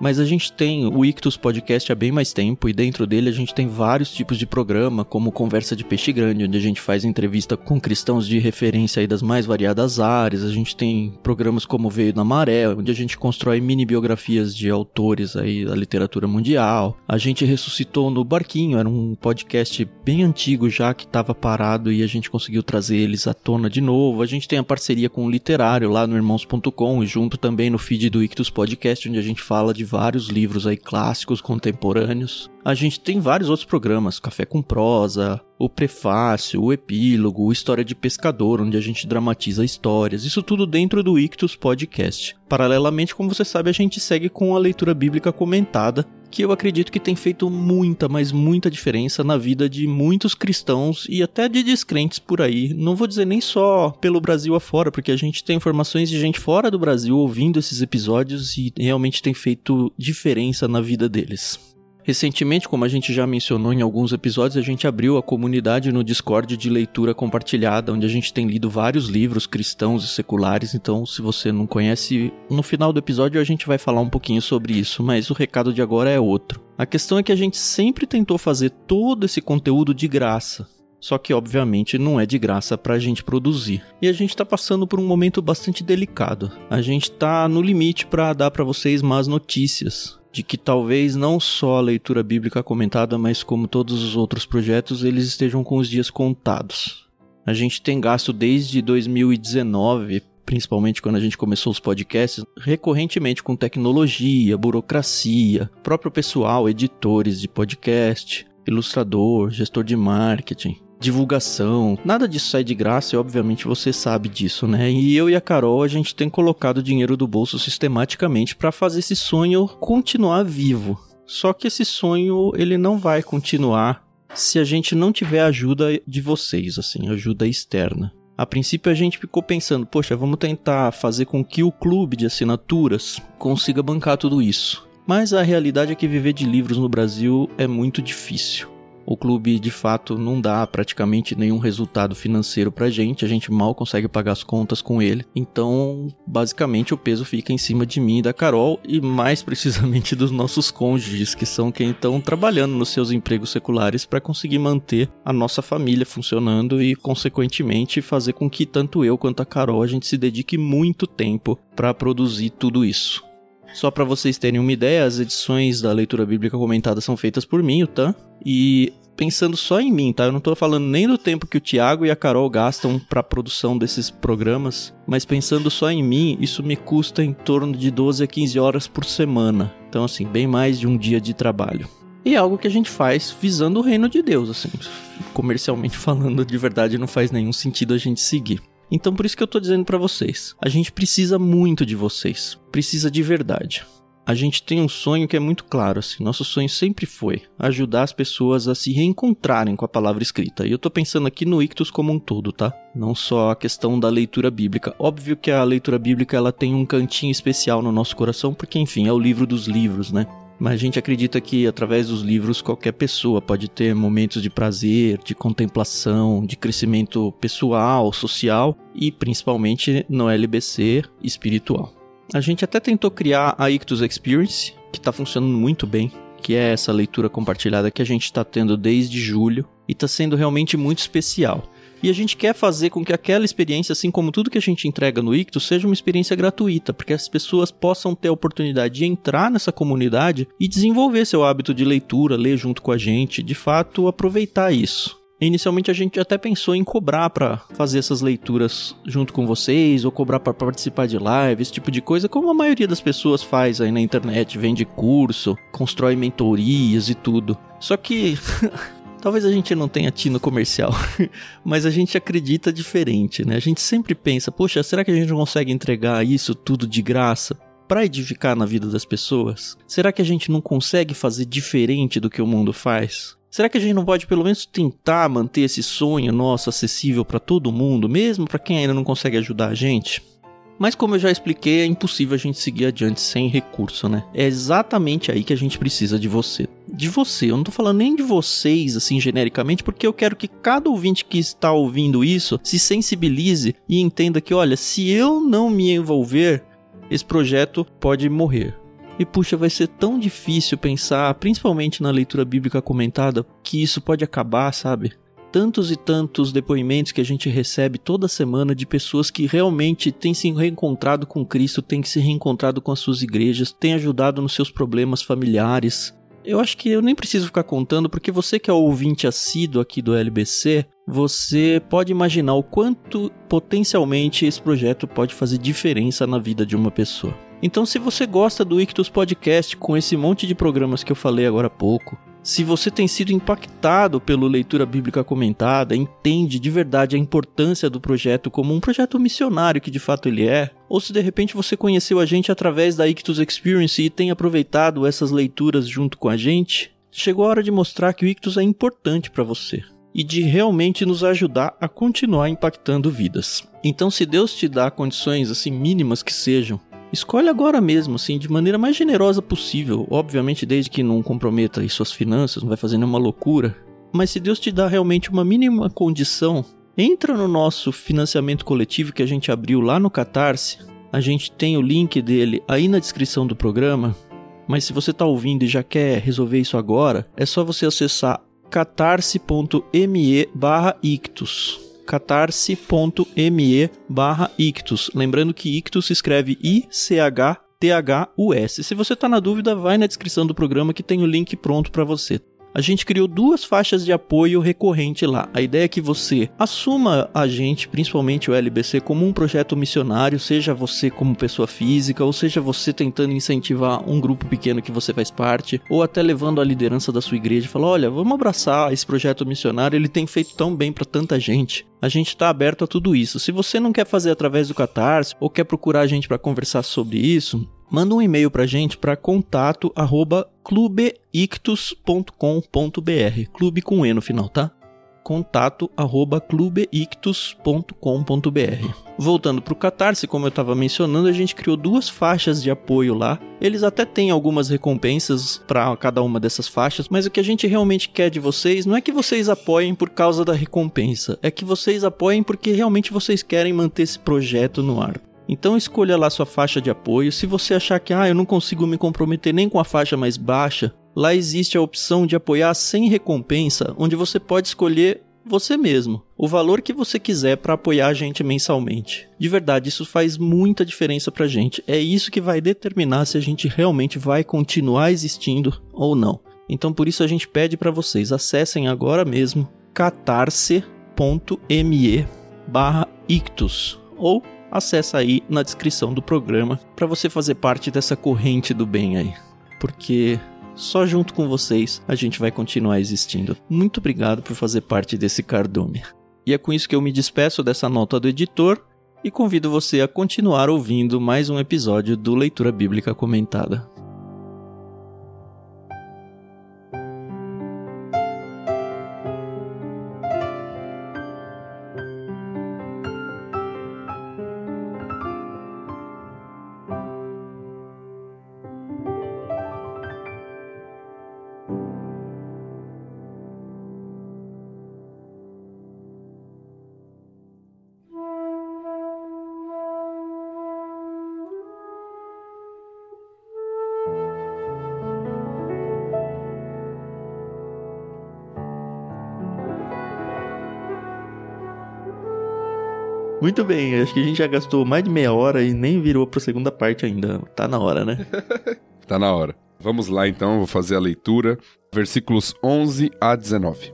mas a gente tem o Ictus Podcast há bem mais tempo e dentro dele a gente tem vários tipos de programa, como Conversa de Peixe Grande, onde a gente faz entrevista com cristãos de referência aí das mais variadas áreas. A gente tem programas como Veio na Maré, onde a gente constrói mini biografias de autores aí da literatura mundial. A gente ressuscitou no Barquinho, era um podcast bem antigo já que estava parado e a gente conseguiu trazer eles à tona de novo. A gente tem a parceria com o Literário lá no irmãos.com e junto também no feed do Ictus Podcast, onde a gente fala de vários livros aí clássicos contemporâneos. A gente tem vários outros programas, Café com Prosa, o Prefácio, o Epílogo, o História de Pescador, onde a gente dramatiza histórias. Isso tudo dentro do Ictus Podcast. Paralelamente, como você sabe, a gente segue com a leitura bíblica comentada, que eu acredito que tem feito muita, mas muita diferença na vida de muitos cristãos e até de descrentes por aí. Não vou dizer nem só pelo Brasil afora, porque a gente tem informações de gente fora do Brasil ouvindo esses episódios e realmente tem feito diferença na vida deles. Recentemente, como a gente já mencionou em alguns episódios, a gente abriu a comunidade no Discord de leitura compartilhada, onde a gente tem lido vários livros cristãos e seculares. Então, se você não conhece, no final do episódio a gente vai falar um pouquinho sobre isso, mas o recado de agora é outro. A questão é que a gente sempre tentou fazer todo esse conteúdo de graça. Só que, obviamente, não é de graça para a gente produzir. E a gente está passando por um momento bastante delicado. A gente está no limite para dar para vocês más notícias de que talvez não só a leitura bíblica comentada, mas como todos os outros projetos, eles estejam com os dias contados. A gente tem gasto desde 2019, principalmente quando a gente começou os podcasts, recorrentemente com tecnologia, burocracia, próprio pessoal, editores de podcast, ilustrador, gestor de marketing divulgação, nada disso sai de graça e obviamente você sabe disso, né? E eu e a Carol a gente tem colocado dinheiro do bolso sistematicamente para fazer esse sonho continuar vivo. Só que esse sonho ele não vai continuar se a gente não tiver ajuda de vocês, assim, ajuda externa. A princípio a gente ficou pensando, poxa, vamos tentar fazer com que o clube de assinaturas consiga bancar tudo isso. Mas a realidade é que viver de livros no Brasil é muito difícil o clube de fato não dá praticamente nenhum resultado financeiro pra gente, a gente mal consegue pagar as contas com ele. Então, basicamente, o peso fica em cima de mim e da Carol e mais precisamente dos nossos cônjuges, que são quem estão trabalhando nos seus empregos seculares para conseguir manter a nossa família funcionando e, consequentemente, fazer com que tanto eu quanto a Carol a gente se dedique muito tempo para produzir tudo isso. Só para vocês terem uma ideia, as edições da leitura bíblica comentada são feitas por mim, o Tan, e pensando só em mim, tá? Eu não tô falando nem do tempo que o Thiago e a Carol gastam para produção desses programas, mas pensando só em mim, isso me custa em torno de 12 a 15 horas por semana. Então, assim, bem mais de um dia de trabalho. E é algo que a gente faz visando o reino de Deus, assim, comercialmente falando, de verdade não faz nenhum sentido a gente seguir. Então por isso que eu tô dizendo para vocês, a gente precisa muito de vocês, precisa de verdade a gente tem um sonho que é muito claro, assim. Nosso sonho sempre foi ajudar as pessoas a se reencontrarem com a palavra escrita. E eu tô pensando aqui no Ictus como um todo, tá? Não só a questão da leitura bíblica. Óbvio que a leitura bíblica ela tem um cantinho especial no nosso coração, porque enfim, é o livro dos livros, né? Mas a gente acredita que através dos livros qualquer pessoa pode ter momentos de prazer, de contemplação, de crescimento pessoal, social e principalmente no LBC espiritual. A gente até tentou criar a Ictus Experience, que está funcionando muito bem, que é essa leitura compartilhada que a gente está tendo desde julho e está sendo realmente muito especial. E a gente quer fazer com que aquela experiência, assim como tudo que a gente entrega no Ictus, seja uma experiência gratuita, porque as pessoas possam ter a oportunidade de entrar nessa comunidade e desenvolver seu hábito de leitura, ler junto com a gente, de fato aproveitar isso. Inicialmente a gente até pensou em cobrar para fazer essas leituras junto com vocês, ou cobrar para participar de live, esse tipo de coisa, como a maioria das pessoas faz aí na internet, vende curso, constrói mentorias e tudo. Só que *laughs* Talvez a gente não tenha tino comercial, *laughs* mas a gente acredita diferente, né? A gente sempre pensa, poxa, será que a gente não consegue entregar isso tudo de graça para edificar na vida das pessoas? Será que a gente não consegue fazer diferente do que o mundo faz? Será que a gente não pode pelo menos tentar manter esse sonho nosso acessível para todo mundo, mesmo para quem ainda não consegue ajudar a gente? Mas como eu já expliquei, é impossível a gente seguir adiante sem recurso, né? É exatamente aí que a gente precisa de você. De você, eu não tô falando nem de vocês assim genericamente, porque eu quero que cada ouvinte que está ouvindo isso se sensibilize e entenda que, olha, se eu não me envolver, esse projeto pode morrer. E puxa, vai ser tão difícil pensar, principalmente na leitura bíblica comentada, que isso pode acabar, sabe? Tantos e tantos depoimentos que a gente recebe toda semana de pessoas que realmente têm se reencontrado com Cristo, têm se reencontrado com as suas igrejas, têm ajudado nos seus problemas familiares. Eu acho que eu nem preciso ficar contando, porque você que é ouvinte assíduo aqui do LBC, você pode imaginar o quanto potencialmente esse projeto pode fazer diferença na vida de uma pessoa. Então, se você gosta do Ictus Podcast com esse monte de programas que eu falei agora há pouco, se você tem sido impactado pela leitura bíblica comentada, entende de verdade a importância do projeto como um projeto missionário que de fato ele é, ou se de repente você conheceu a gente através da Ictus Experience e tem aproveitado essas leituras junto com a gente, chegou a hora de mostrar que o Ictus é importante para você e de realmente nos ajudar a continuar impactando vidas. Então, se Deus te dá condições assim mínimas que sejam Escolhe agora mesmo, assim, de maneira mais generosa possível. Obviamente, desde que não comprometa suas finanças, não vai fazer nenhuma loucura. Mas se Deus te dá realmente uma mínima condição, entra no nosso financiamento coletivo que a gente abriu lá no Catarse. A gente tem o link dele aí na descrição do programa. Mas se você está ouvindo e já quer resolver isso agora, é só você acessar catarse.me ictus catarse.me barra ictus. Lembrando que ictus se escreve I-C-H-T-H-U-S. Se você está na dúvida, vai na descrição do programa que tem o link pronto para você a gente criou duas faixas de apoio recorrente lá. A ideia é que você assuma a gente, principalmente o LBC, como um projeto missionário, seja você como pessoa física, ou seja você tentando incentivar um grupo pequeno que você faz parte, ou até levando a liderança da sua igreja e falar: olha, vamos abraçar esse projeto missionário, ele tem feito tão bem para tanta gente. A gente está aberto a tudo isso. Se você não quer fazer através do Catarse ou quer procurar a gente para conversar sobre isso, manda um e-mail pra gente para contato arroba clubeictus.com.br. Clube com E no final, tá? contato arroba clubeictus.com.br. Voltando para o Catarse, como eu estava mencionando, a gente criou duas faixas de apoio lá. Eles até têm algumas recompensas para cada uma dessas faixas, mas o que a gente realmente quer de vocês não é que vocês apoiem por causa da recompensa, é que vocês apoiem porque realmente vocês querem manter esse projeto no ar. Então escolha lá sua faixa de apoio. Se você achar que ah, eu não consigo me comprometer nem com a faixa mais baixa, lá existe a opção de apoiar sem recompensa, onde você pode escolher você mesmo, o valor que você quiser para apoiar a gente mensalmente. De verdade, isso faz muita diferença pra gente. É isso que vai determinar se a gente realmente vai continuar existindo ou não. Então por isso a gente pede para vocês acessem agora mesmo catarse.me/ictus ou acessa aí na descrição do programa para você fazer parte dessa corrente do bem aí. Porque só junto com vocês a gente vai continuar existindo. Muito obrigado por fazer parte desse cardume. E é com isso que eu me despeço dessa nota do editor e convido você a continuar ouvindo mais um episódio do Leitura Bíblica Comentada. Muito bem, acho que a gente já gastou mais de meia hora e nem virou pra segunda parte ainda. Tá na hora, né? *laughs* tá na hora. Vamos lá então, vou fazer a leitura. Versículos 11 a 19.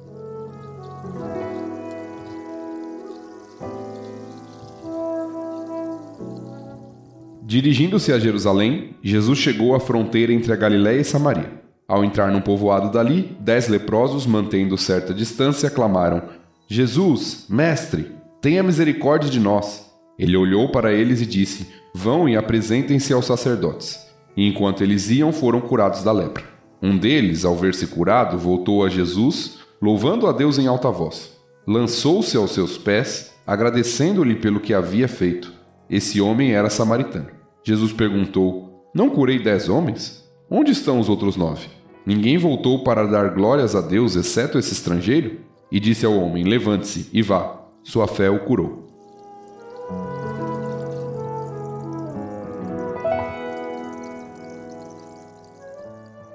Dirigindo-se a Jerusalém, Jesus chegou à fronteira entre a Galiléia e Samaria. Ao entrar num povoado dali, dez leprosos, mantendo certa distância, clamaram: Jesus, mestre, tenha misericórdia de nós. Ele olhou para eles e disse: Vão e apresentem-se aos sacerdotes. E enquanto eles iam, foram curados da lepra. Um deles, ao ver-se curado, voltou a Jesus, louvando a Deus em alta voz. Lançou-se aos seus pés, agradecendo-lhe pelo que havia feito. Esse homem era samaritano. Jesus perguntou: Não curei dez homens? Onde estão os outros nove? Ninguém voltou para dar glórias a Deus, exceto esse estrangeiro? E disse ao homem: Levante-se e vá, sua fé o curou.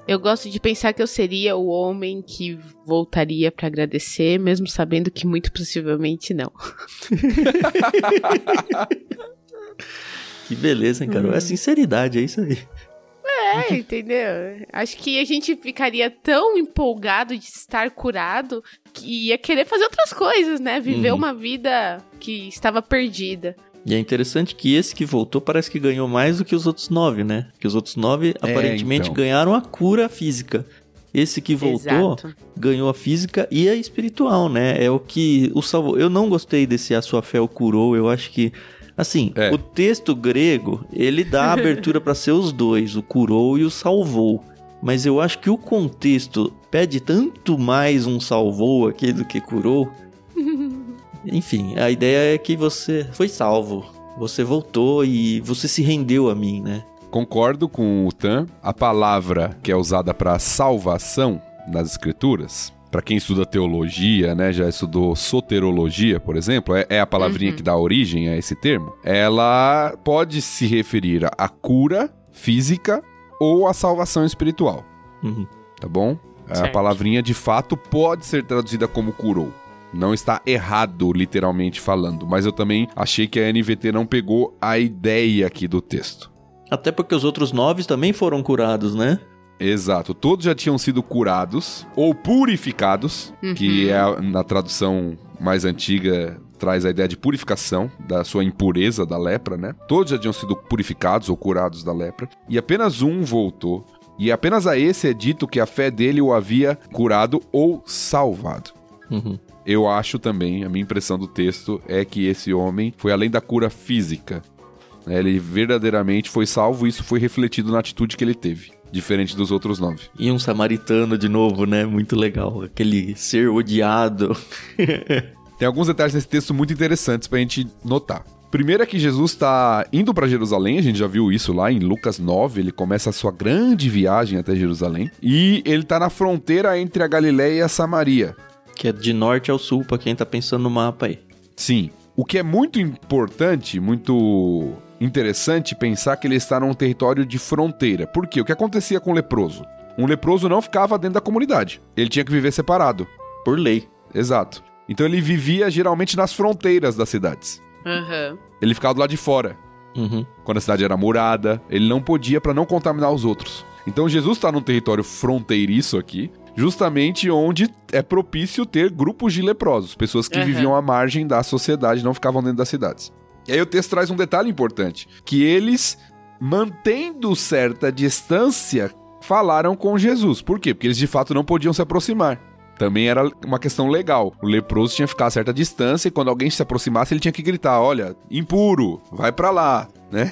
Eu gosto de pensar que eu seria o homem que voltaria para agradecer, mesmo sabendo que muito possivelmente não. *laughs* Que beleza, hein, Carol? Hum. É sinceridade, é isso aí. É, entendeu? Acho que a gente ficaria tão empolgado de estar curado que ia querer fazer outras coisas, né? Viver uhum. uma vida que estava perdida. E é interessante que esse que voltou parece que ganhou mais do que os outros nove, né? Que os outros nove é, aparentemente então. ganharam a cura física. Esse que voltou Exato. ganhou a física e a espiritual, né? É o que o salvou. Eu não gostei desse a sua fé o curou. Eu acho que Assim, é. o texto grego, ele dá abertura para ser os dois, o curou e o salvou. Mas eu acho que o contexto pede tanto mais um salvou aqui do que curou. *laughs* Enfim, a ideia é que você foi salvo. Você voltou e você se rendeu a mim, né? Concordo com o Tan. A palavra que é usada para salvação nas escrituras para quem estuda teologia, né, já estudou soterologia, por exemplo, é, é a palavrinha uhum. que dá origem a esse termo. Ela pode se referir à cura física ou à salvação espiritual. Uhum. Tá bom? Certo. A palavrinha de fato pode ser traduzida como curou. Não está errado, literalmente falando, mas eu também achei que a NVT não pegou a ideia aqui do texto. Até porque os outros nove também foram curados, né? Exato. Todos já tinham sido curados ou purificados, uhum. que é na tradução mais antiga traz a ideia de purificação da sua impureza da lepra, né? Todos já tinham sido purificados ou curados da lepra e apenas um voltou. E apenas a esse é dito que a fé dele o havia curado ou salvado. Uhum. Eu acho também, a minha impressão do texto é que esse homem foi além da cura física. Ele verdadeiramente foi salvo e isso foi refletido na atitude que ele teve diferente dos outros nove. E um samaritano de novo, né? Muito legal. Aquele ser odiado. *laughs* Tem alguns detalhes nesse texto muito interessantes pra gente notar. Primeiro é que Jesus está indo para Jerusalém, a gente já viu isso lá em Lucas 9, ele começa a sua grande viagem até Jerusalém, e ele está na fronteira entre a Galiléia e a Samaria. Que é de norte ao sul, para quem tá pensando no mapa aí. Sim. O que é muito importante, muito interessante pensar que ele está num território de fronteira. Por quê? O que acontecia com o leproso? Um leproso não ficava dentro da comunidade. Ele tinha que viver separado. Por lei. Exato. Então ele vivia geralmente nas fronteiras das cidades. Uhum. Ele ficava do lado de fora. Uhum. Quando a cidade era murada, ele não podia para não contaminar os outros. Então Jesus está num território fronteiriço aqui, justamente onde é propício ter grupos de leprosos, pessoas que uhum. viviam à margem da sociedade, não ficavam dentro das cidades. E aí o texto traz um detalhe importante, que eles, mantendo certa distância, falaram com Jesus. Por quê? Porque eles de fato não podiam se aproximar. Também era uma questão legal. O leproso tinha que ficar a certa distância e quando alguém se aproximasse, ele tinha que gritar: Olha, impuro, vai para lá, *laughs* né?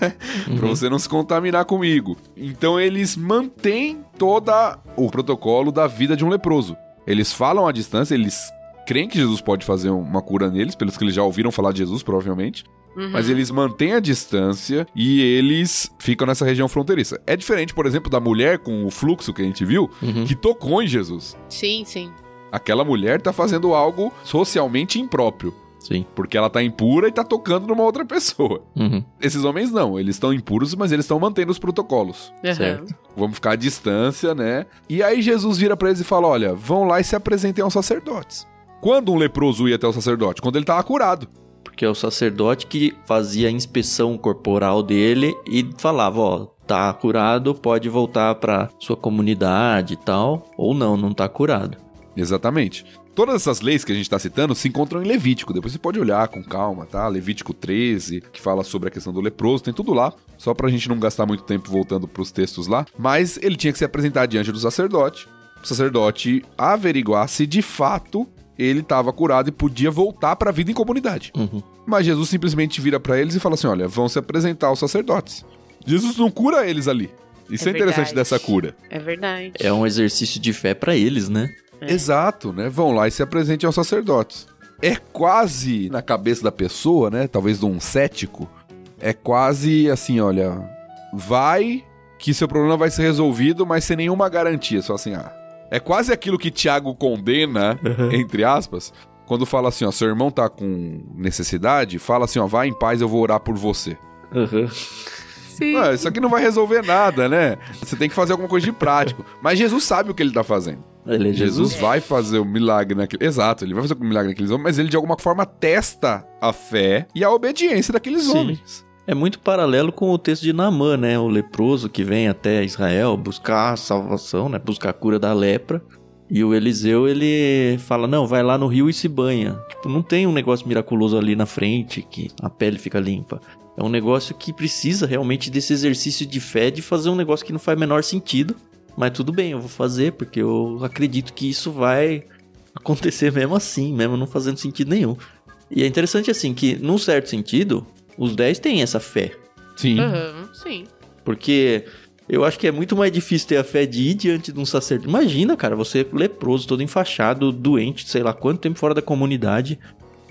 Uhum. pra você não se contaminar comigo. Então eles mantêm todo o protocolo da vida de um leproso. Eles falam à distância, eles creem que Jesus pode fazer uma cura neles, pelos que eles já ouviram falar de Jesus, provavelmente. Uhum. Mas eles mantêm a distância e eles ficam nessa região fronteiriça. É diferente, por exemplo, da mulher com o fluxo que a gente viu, uhum. que tocou em Jesus. Sim, sim. Aquela mulher tá fazendo algo socialmente impróprio. Sim. Porque ela tá impura e tá tocando numa outra pessoa. Uhum. Esses homens não, eles estão impuros, mas eles estão mantendo os protocolos. Uhum. Certo. Vamos ficar à distância, né? E aí Jesus vira para eles e fala: Olha, vão lá e se apresentem aos sacerdotes. Quando um leproso ia até o sacerdote? Quando ele tava curado. porque é o sacerdote que fazia a inspeção corporal dele e falava, ó, tá curado, pode voltar para sua comunidade e tal, ou não, não tá curado. Exatamente. Todas essas leis que a gente está citando se encontram em Levítico. Depois você pode olhar com calma, tá? Levítico 13, que fala sobre a questão do leproso, tem tudo lá. Só pra gente não gastar muito tempo voltando pros textos lá. Mas ele tinha que se apresentar diante do sacerdote. O sacerdote averiguar se de fato ele estava curado e podia voltar para a vida em comunidade. Uhum. Mas Jesus simplesmente vira para eles e fala assim: olha, vão se apresentar aos sacerdotes. Jesus não cura eles ali. Isso é, É interessante verdade. dessa cura. É verdade. É um exercício de fé para eles, né? É. Exato, né? Vão lá e se apresentem aos sacerdotes. É quase na cabeça da pessoa, né? Talvez de um cético. É quase assim, olha, vai que seu problema vai ser resolvido, mas sem nenhuma garantia. Só assim, ah. É quase aquilo que Tiago condena, entre aspas, quando fala assim, ó, seu irmão tá com necessidade, fala assim, ó, vai em paz, eu vou orar por você. Uhum. Sim. Ué, isso aqui não vai resolver nada, né? Você tem que fazer alguma coisa de prático. Mas Jesus sabe o que ele tá fazendo. Ele é Jesus Jesus. vai fazer o milagre naquele. Exato, ele vai fazer o milagre naqueles homens, mas ele de alguma forma testa a fé e a obediência daqueles Sim. homens. É muito paralelo com o texto de Naamã, né? O leproso que vem até Israel buscar a salvação, né? Buscar a cura da lepra. E o Eliseu, ele fala, não, vai lá no rio e se banha. Tipo, não tem um negócio miraculoso ali na frente que a pele fica limpa. É um negócio que precisa realmente desse exercício de fé de fazer um negócio que não faz menor sentido. Mas tudo bem, eu vou fazer porque eu acredito que isso vai acontecer mesmo assim, mesmo não fazendo sentido nenhum. E é interessante assim que, num certo sentido, os 10 têm essa fé. Sim. Uhum, sim. Porque eu acho que é muito mais difícil ter a fé de ir diante de um sacerdote. Imagina, cara, você leproso, todo enfaixado, doente, sei lá quanto tempo fora da comunidade.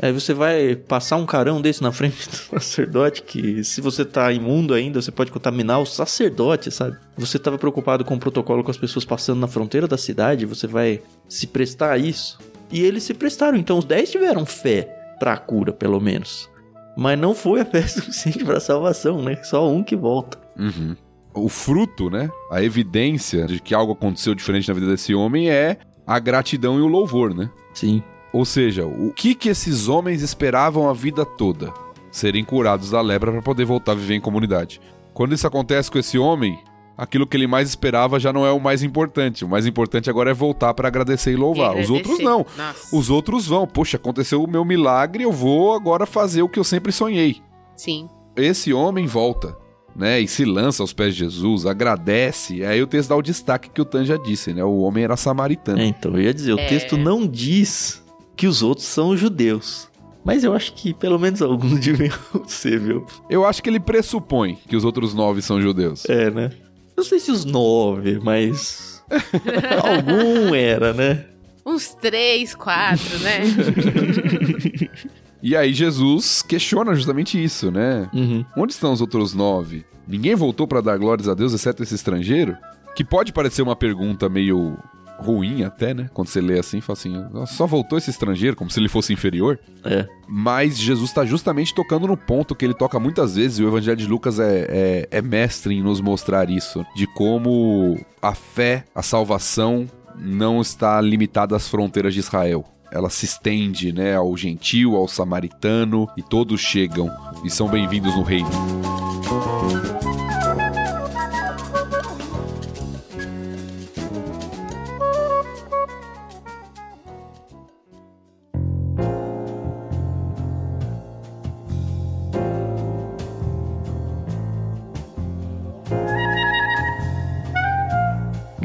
Aí você vai passar um carão desse na frente do *laughs* sacerdote, que se você tá imundo ainda, você pode contaminar o sacerdote, sabe? Você tava preocupado com o protocolo com as pessoas passando na fronteira da cidade, você vai se prestar a isso. E eles se prestaram, então os 10 tiveram fé pra cura, pelo menos. Mas não foi a fé suficiente pra salvação, né? Só um que volta. Uhum. O fruto, né? A evidência de que algo aconteceu diferente na vida desse homem é a gratidão e o louvor, né? Sim. Ou seja, o que que esses homens esperavam a vida toda? Serem curados da lepra para poder voltar a viver em comunidade. Quando isso acontece com esse homem, aquilo que ele mais esperava já não é o mais importante. O mais importante agora é voltar para agradecer e louvar. E Os outros agradecer. não. Nossa. Os outros vão. Poxa, aconteceu o meu milagre, eu vou agora fazer o que eu sempre sonhei. Sim. Esse homem volta, né? E se lança aos pés de Jesus, agradece. Aí o texto dá o destaque que o Tan já disse, né? O homem era samaritano. É, então, eu ia dizer, o É. texto não diz que os outros são judeus. Mas eu acho que pelo menos alguns deviam ser, viu? Eu acho que ele pressupõe que os outros nove são judeus. É, né? Não sei se os nove, mas. *laughs* Algum era, né? Uns três, quatro, né? *laughs* E aí Jesus questiona justamente isso, né? Uhum. Onde estão os outros nove? Ninguém voltou para dar glórias a Deus, exceto esse estrangeiro? Que pode parecer uma pergunta meio ruim até, né? Quando você lê assim, fala assim, só voltou esse estrangeiro, como se ele fosse inferior. É. Mas Jesus está justamente tocando no ponto que ele toca muitas vezes, e o Evangelho de Lucas é, é, é mestre em nos mostrar isso, de como a fé, a salvação, não está limitada às fronteiras de Israel. Ela se estende, né, ao gentil, ao samaritano, e todos chegam e são bem-vindos no reino.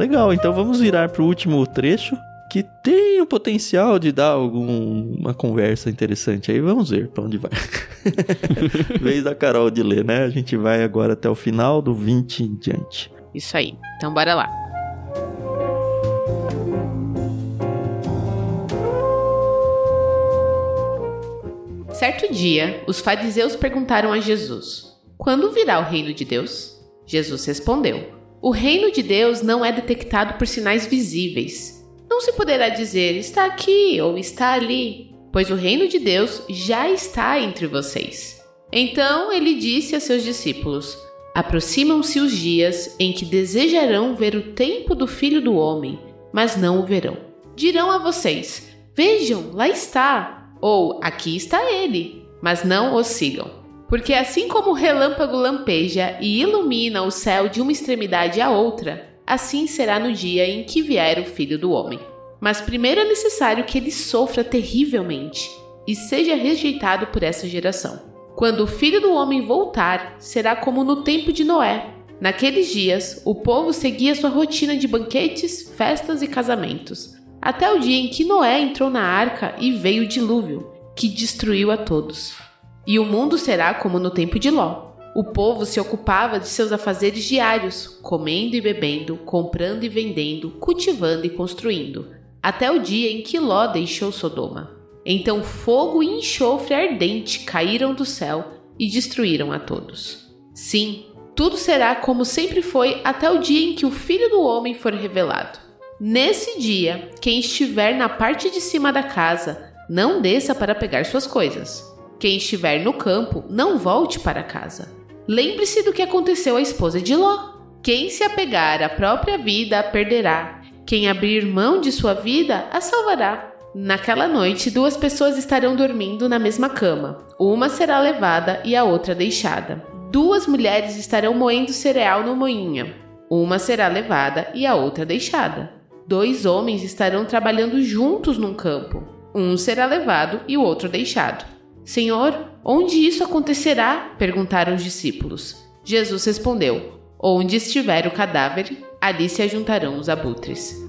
Legal, então vamos virar pro último trecho. Que tem o potencial de dar alguma conversa interessante aí. Vamos ver pra onde vai. *laughs* Vez da Carol de ler, né? A gente vai agora até o final do 20 em diante. Isso aí. Então bora lá. Certo dia, os fariseus perguntaram a Jesus: Quando virá o reino de Deus? Jesus respondeu: O reino de Deus não é detectado por sinais visíveis. Não se poderá dizer está aqui ou está ali, pois o reino de Deus já está entre vocês. Então ele disse a seus discípulos: Aproximam-se os dias em que desejarão ver o tempo do filho do homem, mas não o verão. Dirão a vocês: Vejam, lá está, ou aqui está ele. mas não os sigam. Porque assim como o relâmpago lampeja e ilumina o céu de uma extremidade à outra, assim será no dia em que vier o Filho do Homem. Mas primeiro é necessário que ele sofra terrivelmente e seja rejeitado por essa geração. Quando o Filho do Homem voltar, será como no tempo de Noé. Naqueles dias, o povo seguia sua rotina de banquetes, festas e casamentos, até o dia em que Noé entrou na arca e veio o dilúvio, que destruiu a todos. E o mundo será como no tempo de Ló. O povo se ocupava de seus afazeres diários, comendo e bebendo, comprando e vendendo, cultivando e construindo, até o dia em que Ló deixou Sodoma. Então fogo e enxofre ardente caíram do céu e destruíram a todos. Sim, tudo será como sempre foi até o dia em que o Filho do Homem for revelado. Nesse dia, quem estiver na parte de cima da casa, não desça para pegar suas coisas. Quem estiver no campo, não volte para casa. Lembre-se do que aconteceu à esposa de Ló. Quem se apegar à própria vida a perderá. Quem abrir mão de sua vida a salvará. Naquela noite, duas pessoas estarão dormindo na mesma cama. Uma será levada e a outra deixada. Duas mulheres estarão moendo cereal no moinho. Uma será levada e a outra deixada. Dois homens estarão trabalhando juntos num campo. Um será levado e o outro deixado. Senhor, onde isso acontecerá? perguntaram os discípulos. Jesus respondeu: Onde estiver o cadáver, ali se ajuntarão os abutres.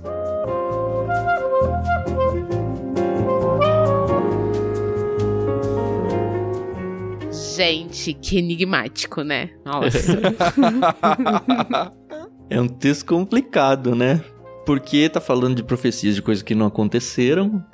Gente, que enigmático, né? Nossa. *laughs* é um texto complicado, né? Porque tá falando de profecias de coisas que não aconteceram.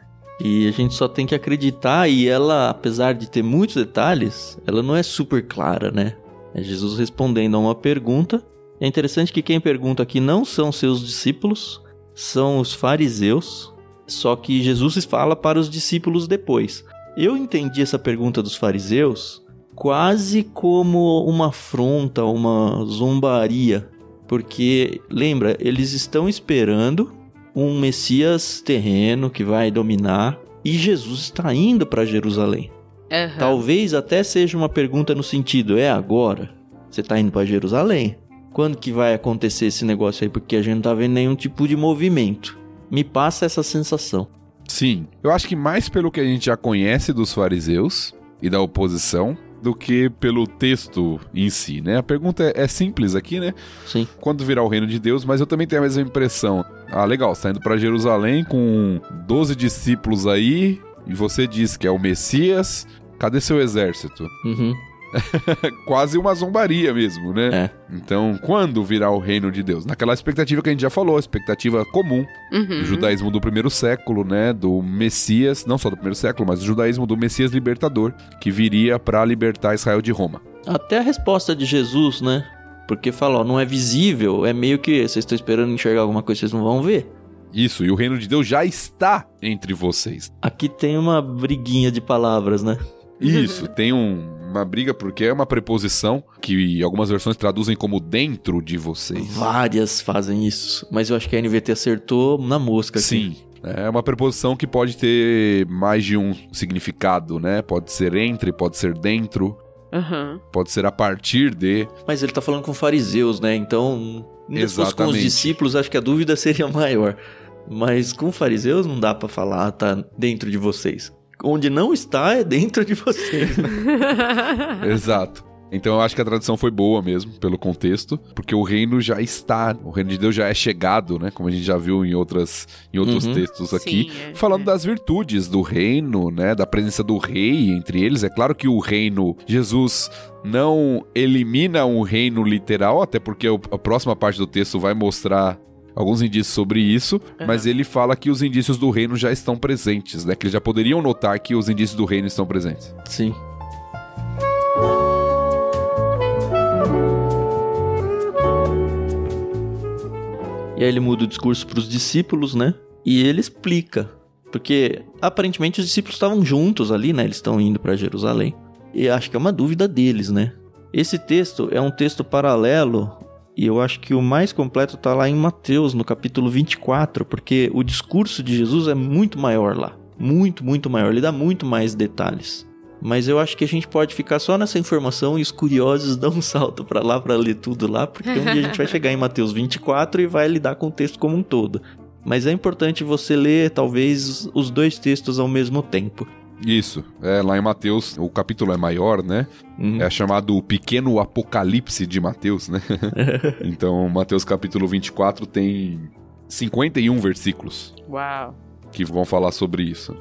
E a gente só tem que acreditar. E ela, apesar de ter muitos detalhes, ela não é super clara, né? É Jesus respondendo a uma pergunta. É interessante que quem pergunta aqui não são seus discípulos, são os fariseus. Só que Jesus fala para os discípulos depois. Eu entendi essa pergunta dos fariseus quase como uma afronta, uma zombaria. Porque, lembra, eles estão esperando um Messias terreno que vai dominar e Jesus está indo para Jerusalém. Uhum. Talvez até seja uma pergunta no sentido: é agora? Você está indo para Jerusalém? Quando que vai acontecer esse negócio aí? Porque a gente não tá vendo nenhum tipo de movimento. Me passa essa sensação. Sim, eu acho que mais pelo que a gente já conhece dos fariseus e da oposição, do que pelo texto em si, né? A pergunta é, é, simples aqui, né? Sim. Quando virá o reino de Deus, mas eu também tenho a mesma impressão. Ah, legal, você tá indo pra Jerusalém com 12 discípulos aí, e você diz que é o Messias, cadê seu exército? Uhum. *laughs* Quase uma zombaria mesmo, né? É. Então, quando virá o reino de Deus? Naquela expectativa que a gente já falou, expectativa comum uhum. do judaísmo do primeiro século, né? Do Messias, não só do primeiro século, mas do judaísmo do Messias libertador, que viria para libertar Israel de Roma. Até a resposta de Jesus, né? Porque falou, não é visível, é meio que vocês estão esperando enxergar alguma coisa, vocês não vão ver. Isso, e o reino de Deus já está entre vocês. Aqui tem uma briguinha de palavras, né? Isso, tem um, uma briga porque é uma preposição que algumas versões traduzem como dentro de vocês. Várias fazem isso, mas eu acho que a NVT acertou na mosca. Aqui. Sim. É uma preposição que pode ter mais de um significado, né? Pode ser entre, pode ser dentro, uhum. pode ser a partir de. Mas ele tá falando com fariseus, né? Então, se fosse com os discípulos, acho que a dúvida *laughs* seria maior. Mas com fariseus não dá para falar, tá dentro de vocês onde não está é dentro de vocês. *laughs* Né? Exato. Então eu acho que a tradução foi boa mesmo, pelo contexto, porque o reino já está, o reino de Deus já é chegado, né? Como a gente já viu em, outras, em outros uhum. textos aqui, Sim, é, falando é. das virtudes do reino, né? Da presença do rei entre eles. É claro que o reino, Jesus não elimina um reino literal, até porque a próxima parte do texto vai mostrar alguns indícios sobre isso, uhum. mas ele fala que os indícios do reino já estão presentes, né? Que eles já poderiam notar que os indícios do reino estão presentes. Sim. E aí ele muda o discurso para os discípulos, né? E ele explica, porque aparentemente os discípulos estavam juntos ali, né? Eles estão indo para Jerusalém. E acho que é uma dúvida deles, né? Esse texto é um texto paralelo e eu acho que o mais completo está lá em Mateus, no capítulo 24, porque o discurso de Jesus é muito maior lá. Muito, muito maior. Ele dá muito mais detalhes. Mas eu acho que a gente pode ficar só nessa informação e os curiosos *laughs* dão um salto para lá para ler tudo lá, porque um dia a gente vai chegar em Mateus 24 e vai lidar com o texto como um todo. Mas é importante você ler talvez os dois textos ao mesmo tempo. Isso. É, lá em Mateus, o capítulo é maior, né? Uhum. É chamado o Pequeno Apocalipse de Mateus, né? *laughs* então, Mateus capítulo 24 tem 51 versículos Uau. que vão falar sobre isso.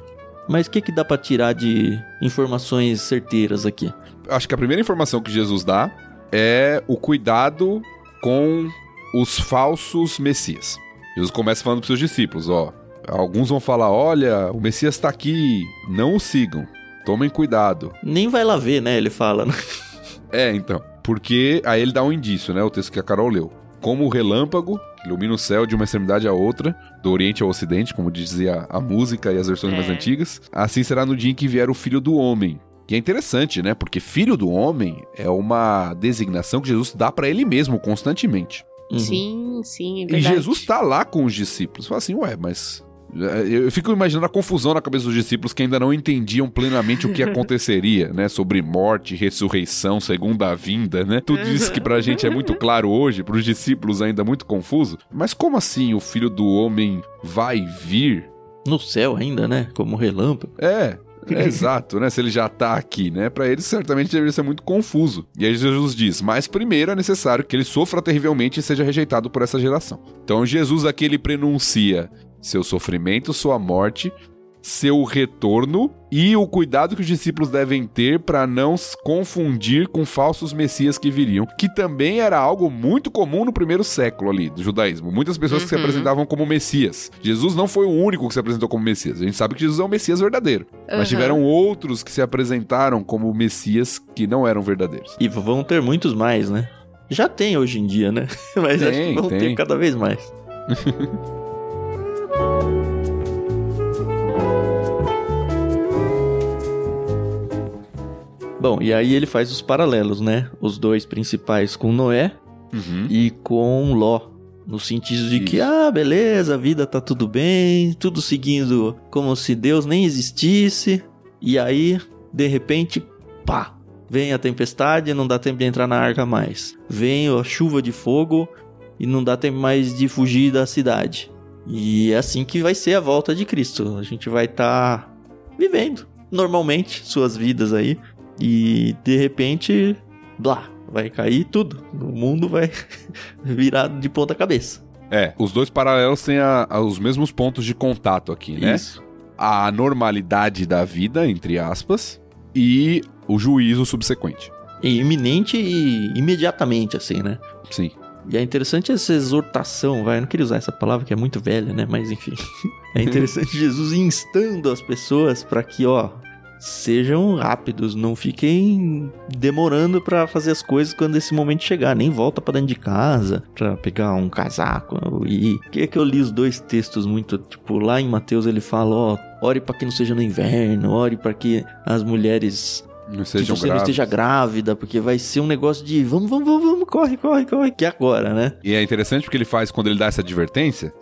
Mas o que, que dá para tirar de informações certeiras aqui? Acho que a primeira informação que Jesus dá é o cuidado com os falsos messias. Jesus começa falando para seus discípulos, ó. Alguns vão falar: olha, o Messias está aqui, não o sigam. Tomem cuidado. Nem vai lá ver, né? Ele fala. Né? É, então. Porque aí ele dá um indício, né? O texto que a Carol leu. Como o relâmpago que ilumina o céu de uma extremidade à outra, do Oriente ao Ocidente, como dizia a música e as versões É. mais antigas, assim será no dia em que vier o Filho do Homem. E é interessante, né? Porque Filho do Homem é uma designação que Jesus dá para ele mesmo constantemente. Uhum. Sim, sim, é E verdade. Jesus tá lá com os discípulos. Fala assim, ué, mas. Eu eu fico imaginando a confusão na cabeça dos discípulos que ainda não entendiam plenamente o que *laughs* aconteceria, né? Sobre morte, ressurreição, segunda vinda, né? Tudo isso que pra gente é muito claro hoje, pros discípulos ainda muito confuso. Mas como assim o filho do homem vai vir? No céu ainda, né? Como relâmpago. É. é exato, né? Se ele já tá aqui, né? Pra eles certamente deveria ser muito confuso. E aí Jesus diz: Mas primeiro é necessário que ele sofra terrivelmente e seja rejeitado por essa geração. Então Jesus aqui ele prenuncia seu sofrimento, sua morte, seu retorno e o cuidado que os discípulos devem ter para não se confundir com falsos messias que viriam, que também era algo muito comum no primeiro século ali do judaísmo. Muitas pessoas que se Uhum. apresentavam como messias. Jesus não foi o único que se apresentou como messias. A gente sabe que Jesus é o messias verdadeiro, mas Aham. tiveram outros que se apresentaram como messias que não eram verdadeiros. E vão ter muitos mais, né? Já tem hoje em dia, né? *laughs* Mas acho Tem, que vão tem. ter cada vez mais. *laughs* Bom, e aí ele faz os paralelos, né? Os dois principais com Noé Uhum. e com Ló. No sentido de que, Isso. ah, beleza, a vida tá tudo bem, tudo seguindo como se Deus nem existisse. E aí, de repente, pá, vem a tempestade e não dá tempo de entrar na arca mais. Vem a chuva de fogo e não dá tempo mais de fugir da cidade. E é assim que vai ser a volta de Cristo. A gente vai estar vivendo normalmente suas vidas aí. E de repente, blá, vai cair tudo. O mundo vai *laughs* virar de ponta cabeça. É, os dois paralelos têm a- a- os mesmos pontos de contato aqui, né? Isso. A normalidade da vida, entre aspas, e o juízo subsequente. E iminente e imediatamente, assim, né? Sim. E é interessante essa exortação, vai. Eu não queria usar essa palavra que é muito velha, né? Mas enfim. *laughs* É interessante Jesus instando as pessoas para que, ó, sejam rápidos, não fiquem demorando pra fazer as coisas quando esse momento chegar. Nem volta pra dentro de casa pra pegar um casaco e. Que é que eu li os dois textos muito, tipo, lá em Mateus ele fala, ó, ore pra que não seja no inverno, ore pra que as mulheres Não que sejam você não esteja grávida, porque vai ser um negócio de vamos, vamos, vamos, vamos, corre, corre, corre, que é agora, né? E é interessante porque ele faz, quando ele dá essa advertência,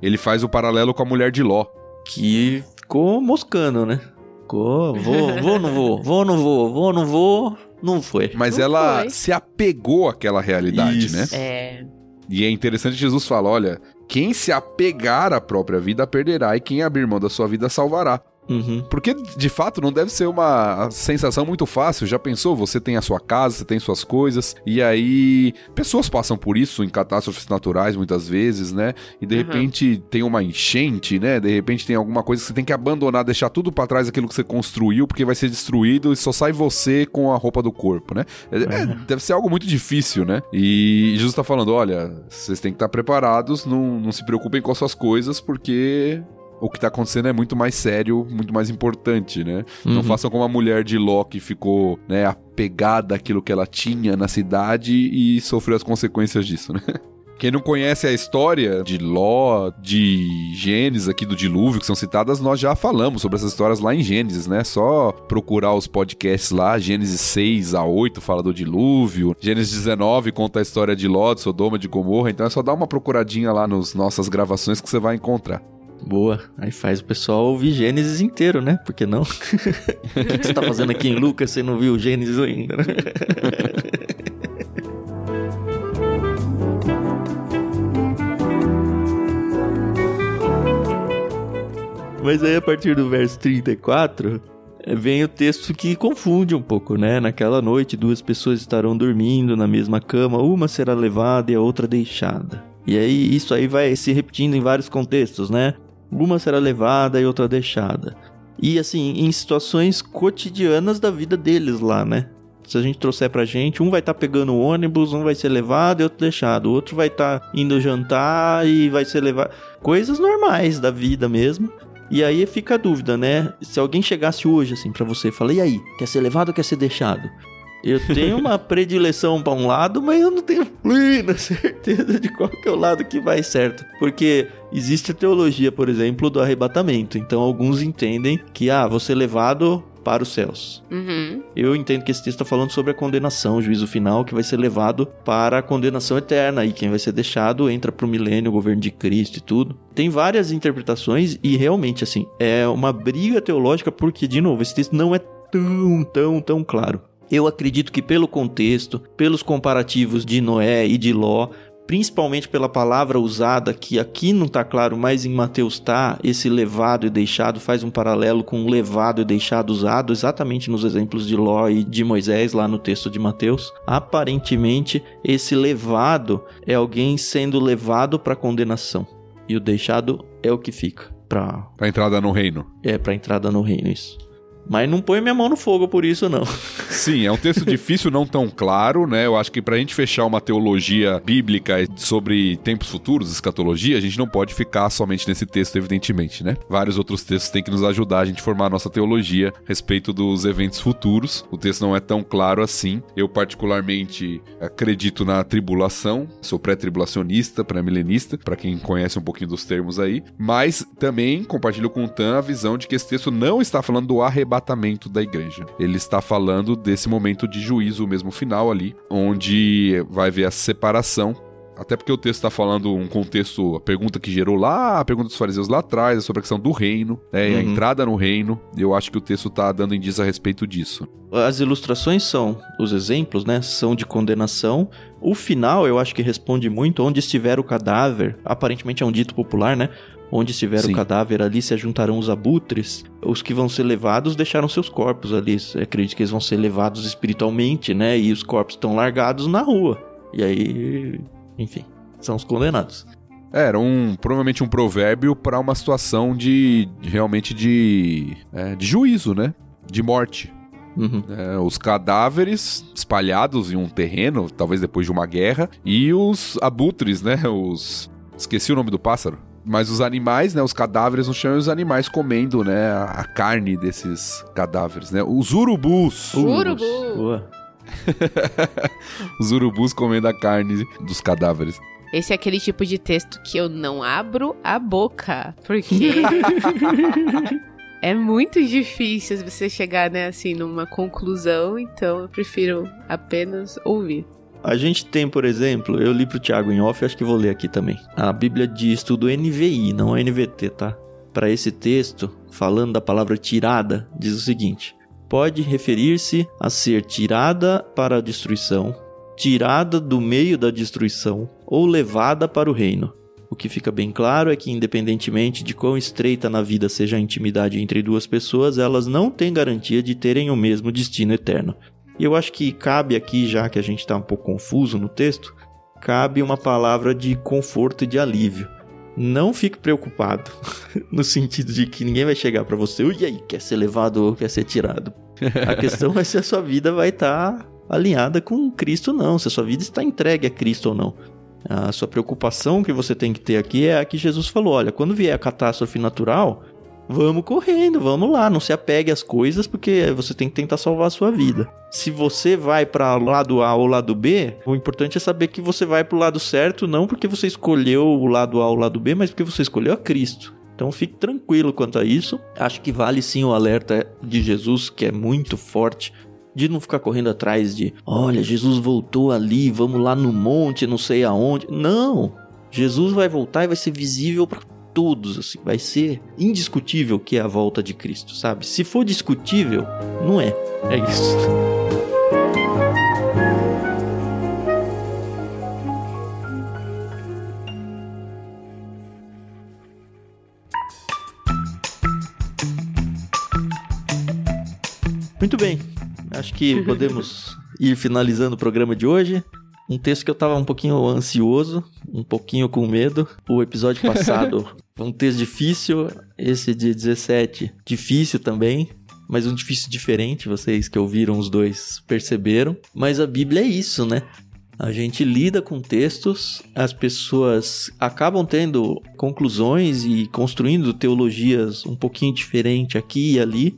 ele faz o paralelo com a mulher de Ló. Que ficou moscando, né? Ficou, vou, vou, não vou, vou, não vou, vou, não vou, não foi. Mas Não ela foi. se apegou àquela realidade, Isso. né? É. E é interessante que Jesus fala: olha, quem se apegar à própria vida perderá, e quem abrir mão da sua vida salvará. Uhum. Porque, de fato, não deve ser uma sensação muito fácil. Já pensou? Você tem a sua casa, você tem suas coisas, e aí pessoas passam por isso em catástrofes naturais muitas vezes, né? E de Uhum. repente tem uma enchente, né? De repente tem alguma coisa que você tem que abandonar, deixar tudo pra trás aquilo que você construiu, porque vai ser destruído e só sai você com a roupa do corpo, né? É, é, deve ser algo muito difícil, né? E Jesus tá falando: olha, vocês têm que estar preparados, não, não se preocupem com as suas coisas, porque o que tá acontecendo é muito mais sério, muito mais importante, né? Não Uhum. façam como a mulher de Ló que ficou, né, apegada àquilo que ela tinha na cidade e sofreu as consequências disso, né? *laughs* Quem não conhece a história de Ló, de Gênesis aqui do dilúvio, que são citadas, nós já falamos sobre essas histórias lá em Gênesis, né? Só procurar os podcasts lá, Gênesis 6 a 8 fala do dilúvio, Gênesis 19 conta a história de Ló, de Sodoma, de Gomorra, então é só dar uma procuradinha lá nas nossas gravações que você vai encontrar. Boa. Aí faz o pessoal ouvir Gênesis inteiro, né? Por que não? *laughs* o que, você tá fazendo aqui em Lucas? Você não viu Gênesis ainda, né? *laughs* Mas aí a partir do verso 34, vem o texto que confunde um pouco, né? Naquela noite, duas pessoas estarão dormindo na mesma cama, uma será levada e a outra deixada. E aí isso aí vai se repetindo em vários contextos, né? Uma será levada e outra deixada. E assim, em situações cotidianas da vida deles lá, né? Se a gente trouxer pra gente, um vai estar tá pegando o ônibus, um vai ser levado e outro deixado. O outro vai estar tá indo jantar e vai ser levado. Coisas normais da vida mesmo. E aí fica a dúvida, né? Se alguém chegasse hoje assim para você e falar, e aí, quer ser levado ou quer ser deixado? Eu tenho uma predileção para um lado, mas eu não tenho plena *laughs* certeza de qual que é o lado que vai certo. Porque existe a teologia, por exemplo, do arrebatamento. Então alguns entendem que, ah, ser levado para os céus. Uhum. Eu entendo que esse texto está falando sobre a condenação, o juízo final, que vai ser levado para a condenação eterna. E quem vai ser deixado entra para o milênio, o governo de Cristo e tudo. Tem várias interpretações e realmente, assim, é uma briga teológica porque, de novo, esse texto não é tão, tão, tão claro. Eu acredito que pelo contexto, pelos comparativos de Noé e de Ló, principalmente pela palavra usada, que aqui não está claro, mas em Mateus está, esse levado e deixado faz um paralelo com o levado e deixado usado exatamente nos exemplos de Ló e de Moisés, lá no texto de Mateus. Aparentemente, esse levado é alguém sendo levado para condenação, e o deixado é o que fica. Para a entrada no reino. É, para entrada no reino, isso. Mas não põe minha mão no fogo por isso, não. Sim, é um texto *laughs* difícil, não tão claro, né? Eu acho que pra gente fechar uma teologia bíblica sobre tempos futuros, escatologia, a gente não pode ficar somente nesse texto, evidentemente, né? Vários outros textos têm que nos ajudar a gente a formar a nossa teologia a respeito dos eventos futuros. O texto não é tão claro assim. Eu, particularmente, acredito na tribulação, sou pré-tribulacionista, pré-milenista, para quem conhece um pouquinho dos termos aí, mas também compartilho com o Tan a visão de que esse texto não está falando do arrebatamento arrebatamento da igreja. Ele está falando desse momento de juízo mesmo final ali, onde vai haver a separação até porque o texto está falando um contexto, a pergunta que gerou lá, a pergunta dos fariseus lá atrás, é sobre a questão do reino, né, uhum. a entrada no reino. Eu acho que o texto está dando indício a respeito disso. As ilustrações são, os exemplos, né, são de condenação. O final, eu acho que responde muito onde estiver o cadáver. Aparentemente é um dito popular, né? Onde estiver Sim. o cadáver, ali se ajuntarão os abutres. Os que vão ser levados deixaram seus corpos ali. Eu acredito que eles vão ser levados espiritualmente, né? E os corpos estão largados na rua. E aí, enfim, são os condenados. É, era um provavelmente um provérbio para uma situação de, de realmente de, é, de juízo, né? De morte. Uhum. É, os cadáveres espalhados em um terreno, talvez depois de uma guerra, e os abutres, né? Os esqueci o nome do pássaro mas os animais, né, os cadáveres no chão e os animais comendo, né, a, carne desses cadáveres, né? Os urubus. Urubu. Boa. *laughs* os urubus comendo a carne dos cadáveres. Esse é aquele tipo de texto que eu não abro a boca, porque *laughs* é muito difícil você chegar, né, assim, numa conclusão, então eu prefiro apenas ouvir. A gente tem, por exemplo, eu li pro Thiago em off, acho que vou ler aqui também. A Bíblia diz tudo NVI, não é NVT, tá? Para esse texto, falando da palavra tirada, diz o seguinte: pode referir-se a ser tirada para a destruição, tirada do meio da destruição ou levada para o reino. O que fica bem claro é que, independentemente de quão estreita na vida seja a intimidade entre duas pessoas, elas não têm garantia de terem o mesmo destino eterno. E eu acho que cabe aqui, já que a gente está um pouco confuso no texto, cabe uma palavra de conforto e de alívio. Não fique preocupado, *laughs* no sentido de que ninguém vai chegar para você, e aí, quer ser levado ou quer ser tirado? A *laughs* questão é se a sua vida vai estar tá alinhada com Cristo ou não, se a sua vida está entregue a Cristo ou não. A sua preocupação que você tem que ter aqui é a que Jesus falou: olha, quando vier a catástrofe natural, Vamos correndo, vamos lá, não se apegue às coisas porque você tem que tentar salvar a sua vida. Se você vai para o lado A ou lado B, o importante é saber que você vai para o lado certo, não porque você escolheu o lado A ou o lado B, mas porque você escolheu a Cristo. Então fique tranquilo quanto a isso. Acho que vale sim o alerta de Jesus, que é muito forte, de não ficar correndo atrás de, olha, Jesus voltou ali, vamos lá no monte, não sei aonde. Não. Jesus vai voltar e vai ser visível para todos, assim, vai ser indiscutível que é a volta de Cristo, sabe? Se for discutível, não é. É isso. Muito bem. Acho que podemos *laughs* ir finalizando o programa de hoje. Um texto que eu tava um pouquinho ansioso, um pouquinho com medo. O episódio passado foi *laughs* um texto difícil, esse de 17 difícil também, mas um difícil diferente, vocês que ouviram os dois perceberam. Mas a Bíblia é isso, né? A gente lida com textos, as pessoas acabam tendo conclusões e construindo teologias um pouquinho diferente aqui e ali,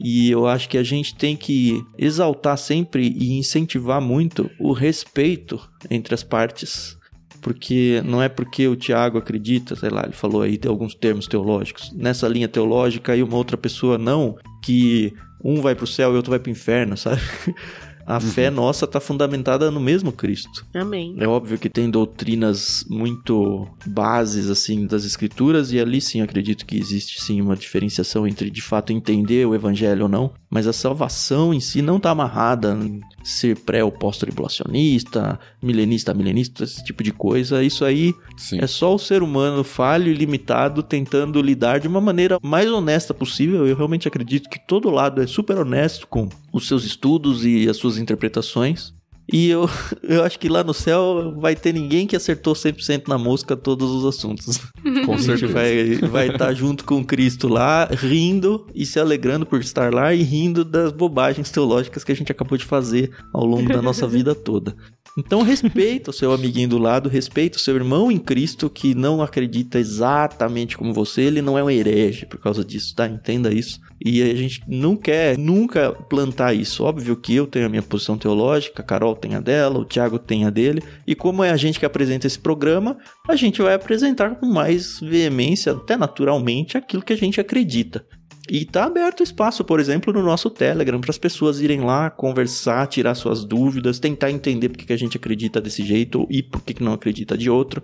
e eu acho que a gente tem que exaltar sempre e incentivar muito o respeito entre as partes. Porque não é porque o Tiago acredita, sei lá, ele falou aí de alguns termos teológicos, nessa linha teológica e uma outra pessoa não, que um vai para o céu e outro vai para o inferno, sabe? *laughs* A uhum. fé nossa está fundamentada no mesmo Cristo. Amém. É óbvio que tem doutrinas muito bases assim das escrituras e ali sim acredito que existe sim uma diferenciação entre de fato entender o evangelho ou não, mas a salvação em si não está amarrada em ser pré ou pós-tribulacionista, milenista, milenista, esse tipo de coisa. Isso aí sim. é só o ser humano falho e limitado tentando lidar de uma maneira mais honesta possível. Eu realmente acredito que todo lado é super honesto com os seus estudos e as suas interpretações. E eu, *laughs* eu acho que lá no céu vai ter ninguém que acertou 100% na mosca todos os assuntos. *laughs* Com certeza. vai vai estar tá junto com Cristo lá, rindo e se alegrando por estar lá e rindo das bobagens teológicas que a gente acabou de fazer ao longo da nossa vida toda. Então respeita o seu amiguinho do lado, respeita o seu irmão em Cristo que não acredita exatamente como você, ele não é um herege por causa disso, tá? Entenda isso. E a gente não quer nunca plantar isso. Óbvio que eu tenho a minha posição teológica, a Carol tem a dela, o Thiago tem a dele. E como é a gente que apresenta esse programa, a gente vai apresentar com mais veemência, até naturalmente, aquilo que a gente acredita. E tá aberto espaço, por exemplo, no nosso Telegram, para as pessoas irem lá conversar, tirar suas dúvidas, tentar entender por que a gente acredita desse jeito e por que não acredita de outro.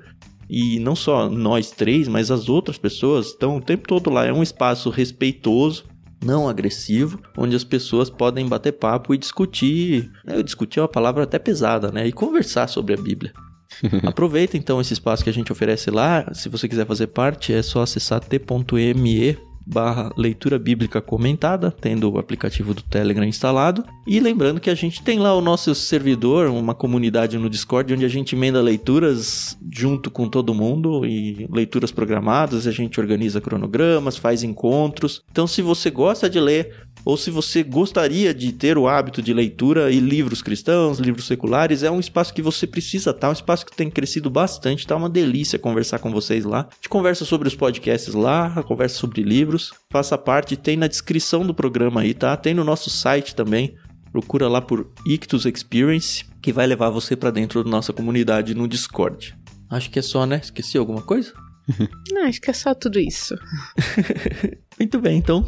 E não só nós três, mas as outras pessoas estão o tempo todo lá. É um espaço respeitoso, não agressivo, onde as pessoas podem bater papo e discutir. Né, discutir é uma palavra até pesada, né? E conversar sobre a Bíblia. *laughs* Aproveita então esse espaço que a gente oferece lá. Se você quiser fazer parte, é só acessar t.me barra leitura bíblica comentada, tendo o aplicativo do Telegram instalado. E lembrando que a gente tem lá o nosso servidor, uma comunidade no Discord, onde a gente emenda leituras junto com todo mundo e leituras programadas, a gente organiza cronogramas, faz encontros. Então, se você gosta de ler, ou se você gostaria de ter o hábito de leitura e livros cristãos, livros seculares, é um espaço que você precisa estar, tá? um espaço que tem crescido bastante, tá uma delícia conversar com vocês lá. A gente conversa sobre os podcasts lá, conversa sobre livros, faça parte, tem na descrição do programa aí, tá? Tem no nosso site também. Procura lá por Ictus Experience, que vai levar você para dentro da nossa comunidade no Discord. Acho que é só, né? Esqueci alguma coisa? *laughs* Não, acho que é só tudo isso. *laughs* Muito bem, então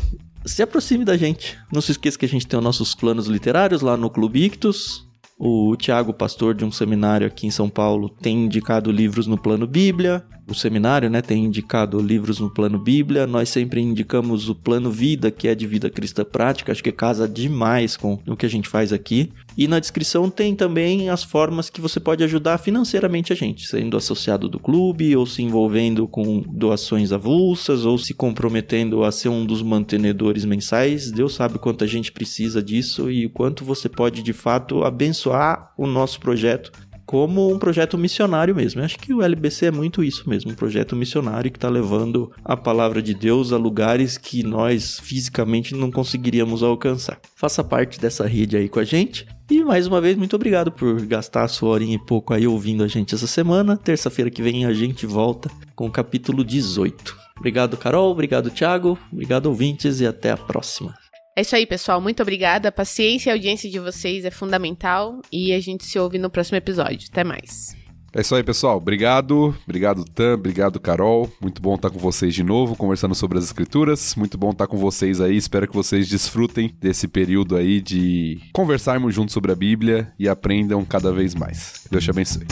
se aproxime da gente. Não se esqueça que a gente tem os nossos planos literários lá no Clube Ictus. O Tiago, pastor de um seminário aqui em São Paulo, tem indicado livros no plano Bíblia o seminário, né, tem indicado livros no plano Bíblia. Nós sempre indicamos o plano Vida, que é de vida cristã prática. Acho que casa demais com o que a gente faz aqui. E na descrição tem também as formas que você pode ajudar financeiramente a gente, sendo associado do clube, ou se envolvendo com doações avulsas, ou se comprometendo a ser um dos mantenedores mensais. Deus sabe quanto a gente precisa disso e o quanto você pode de fato abençoar o nosso projeto como um projeto missionário mesmo. Eu acho que o LBC é muito isso mesmo, um projeto missionário que está levando a palavra de Deus a lugares que nós fisicamente não conseguiríamos alcançar. Faça parte dessa rede aí com a gente. E mais uma vez, muito obrigado por gastar a sua horinha e pouco aí ouvindo a gente essa semana. Terça-feira que vem a gente volta com o capítulo 18. Obrigado, Carol. Obrigado, Thiago. Obrigado, ouvintes. E até a próxima. É isso aí, pessoal. Muito obrigada. A paciência e a audiência de vocês é fundamental. E a gente se ouve no próximo episódio. Até mais. É isso aí, pessoal. Obrigado. Obrigado, Tam. Obrigado, Carol. Muito bom estar com vocês de novo, conversando sobre as escrituras. Muito bom estar com vocês aí. Espero que vocês desfrutem desse período aí de conversarmos juntos sobre a Bíblia e aprendam cada vez mais. Deus te abençoe.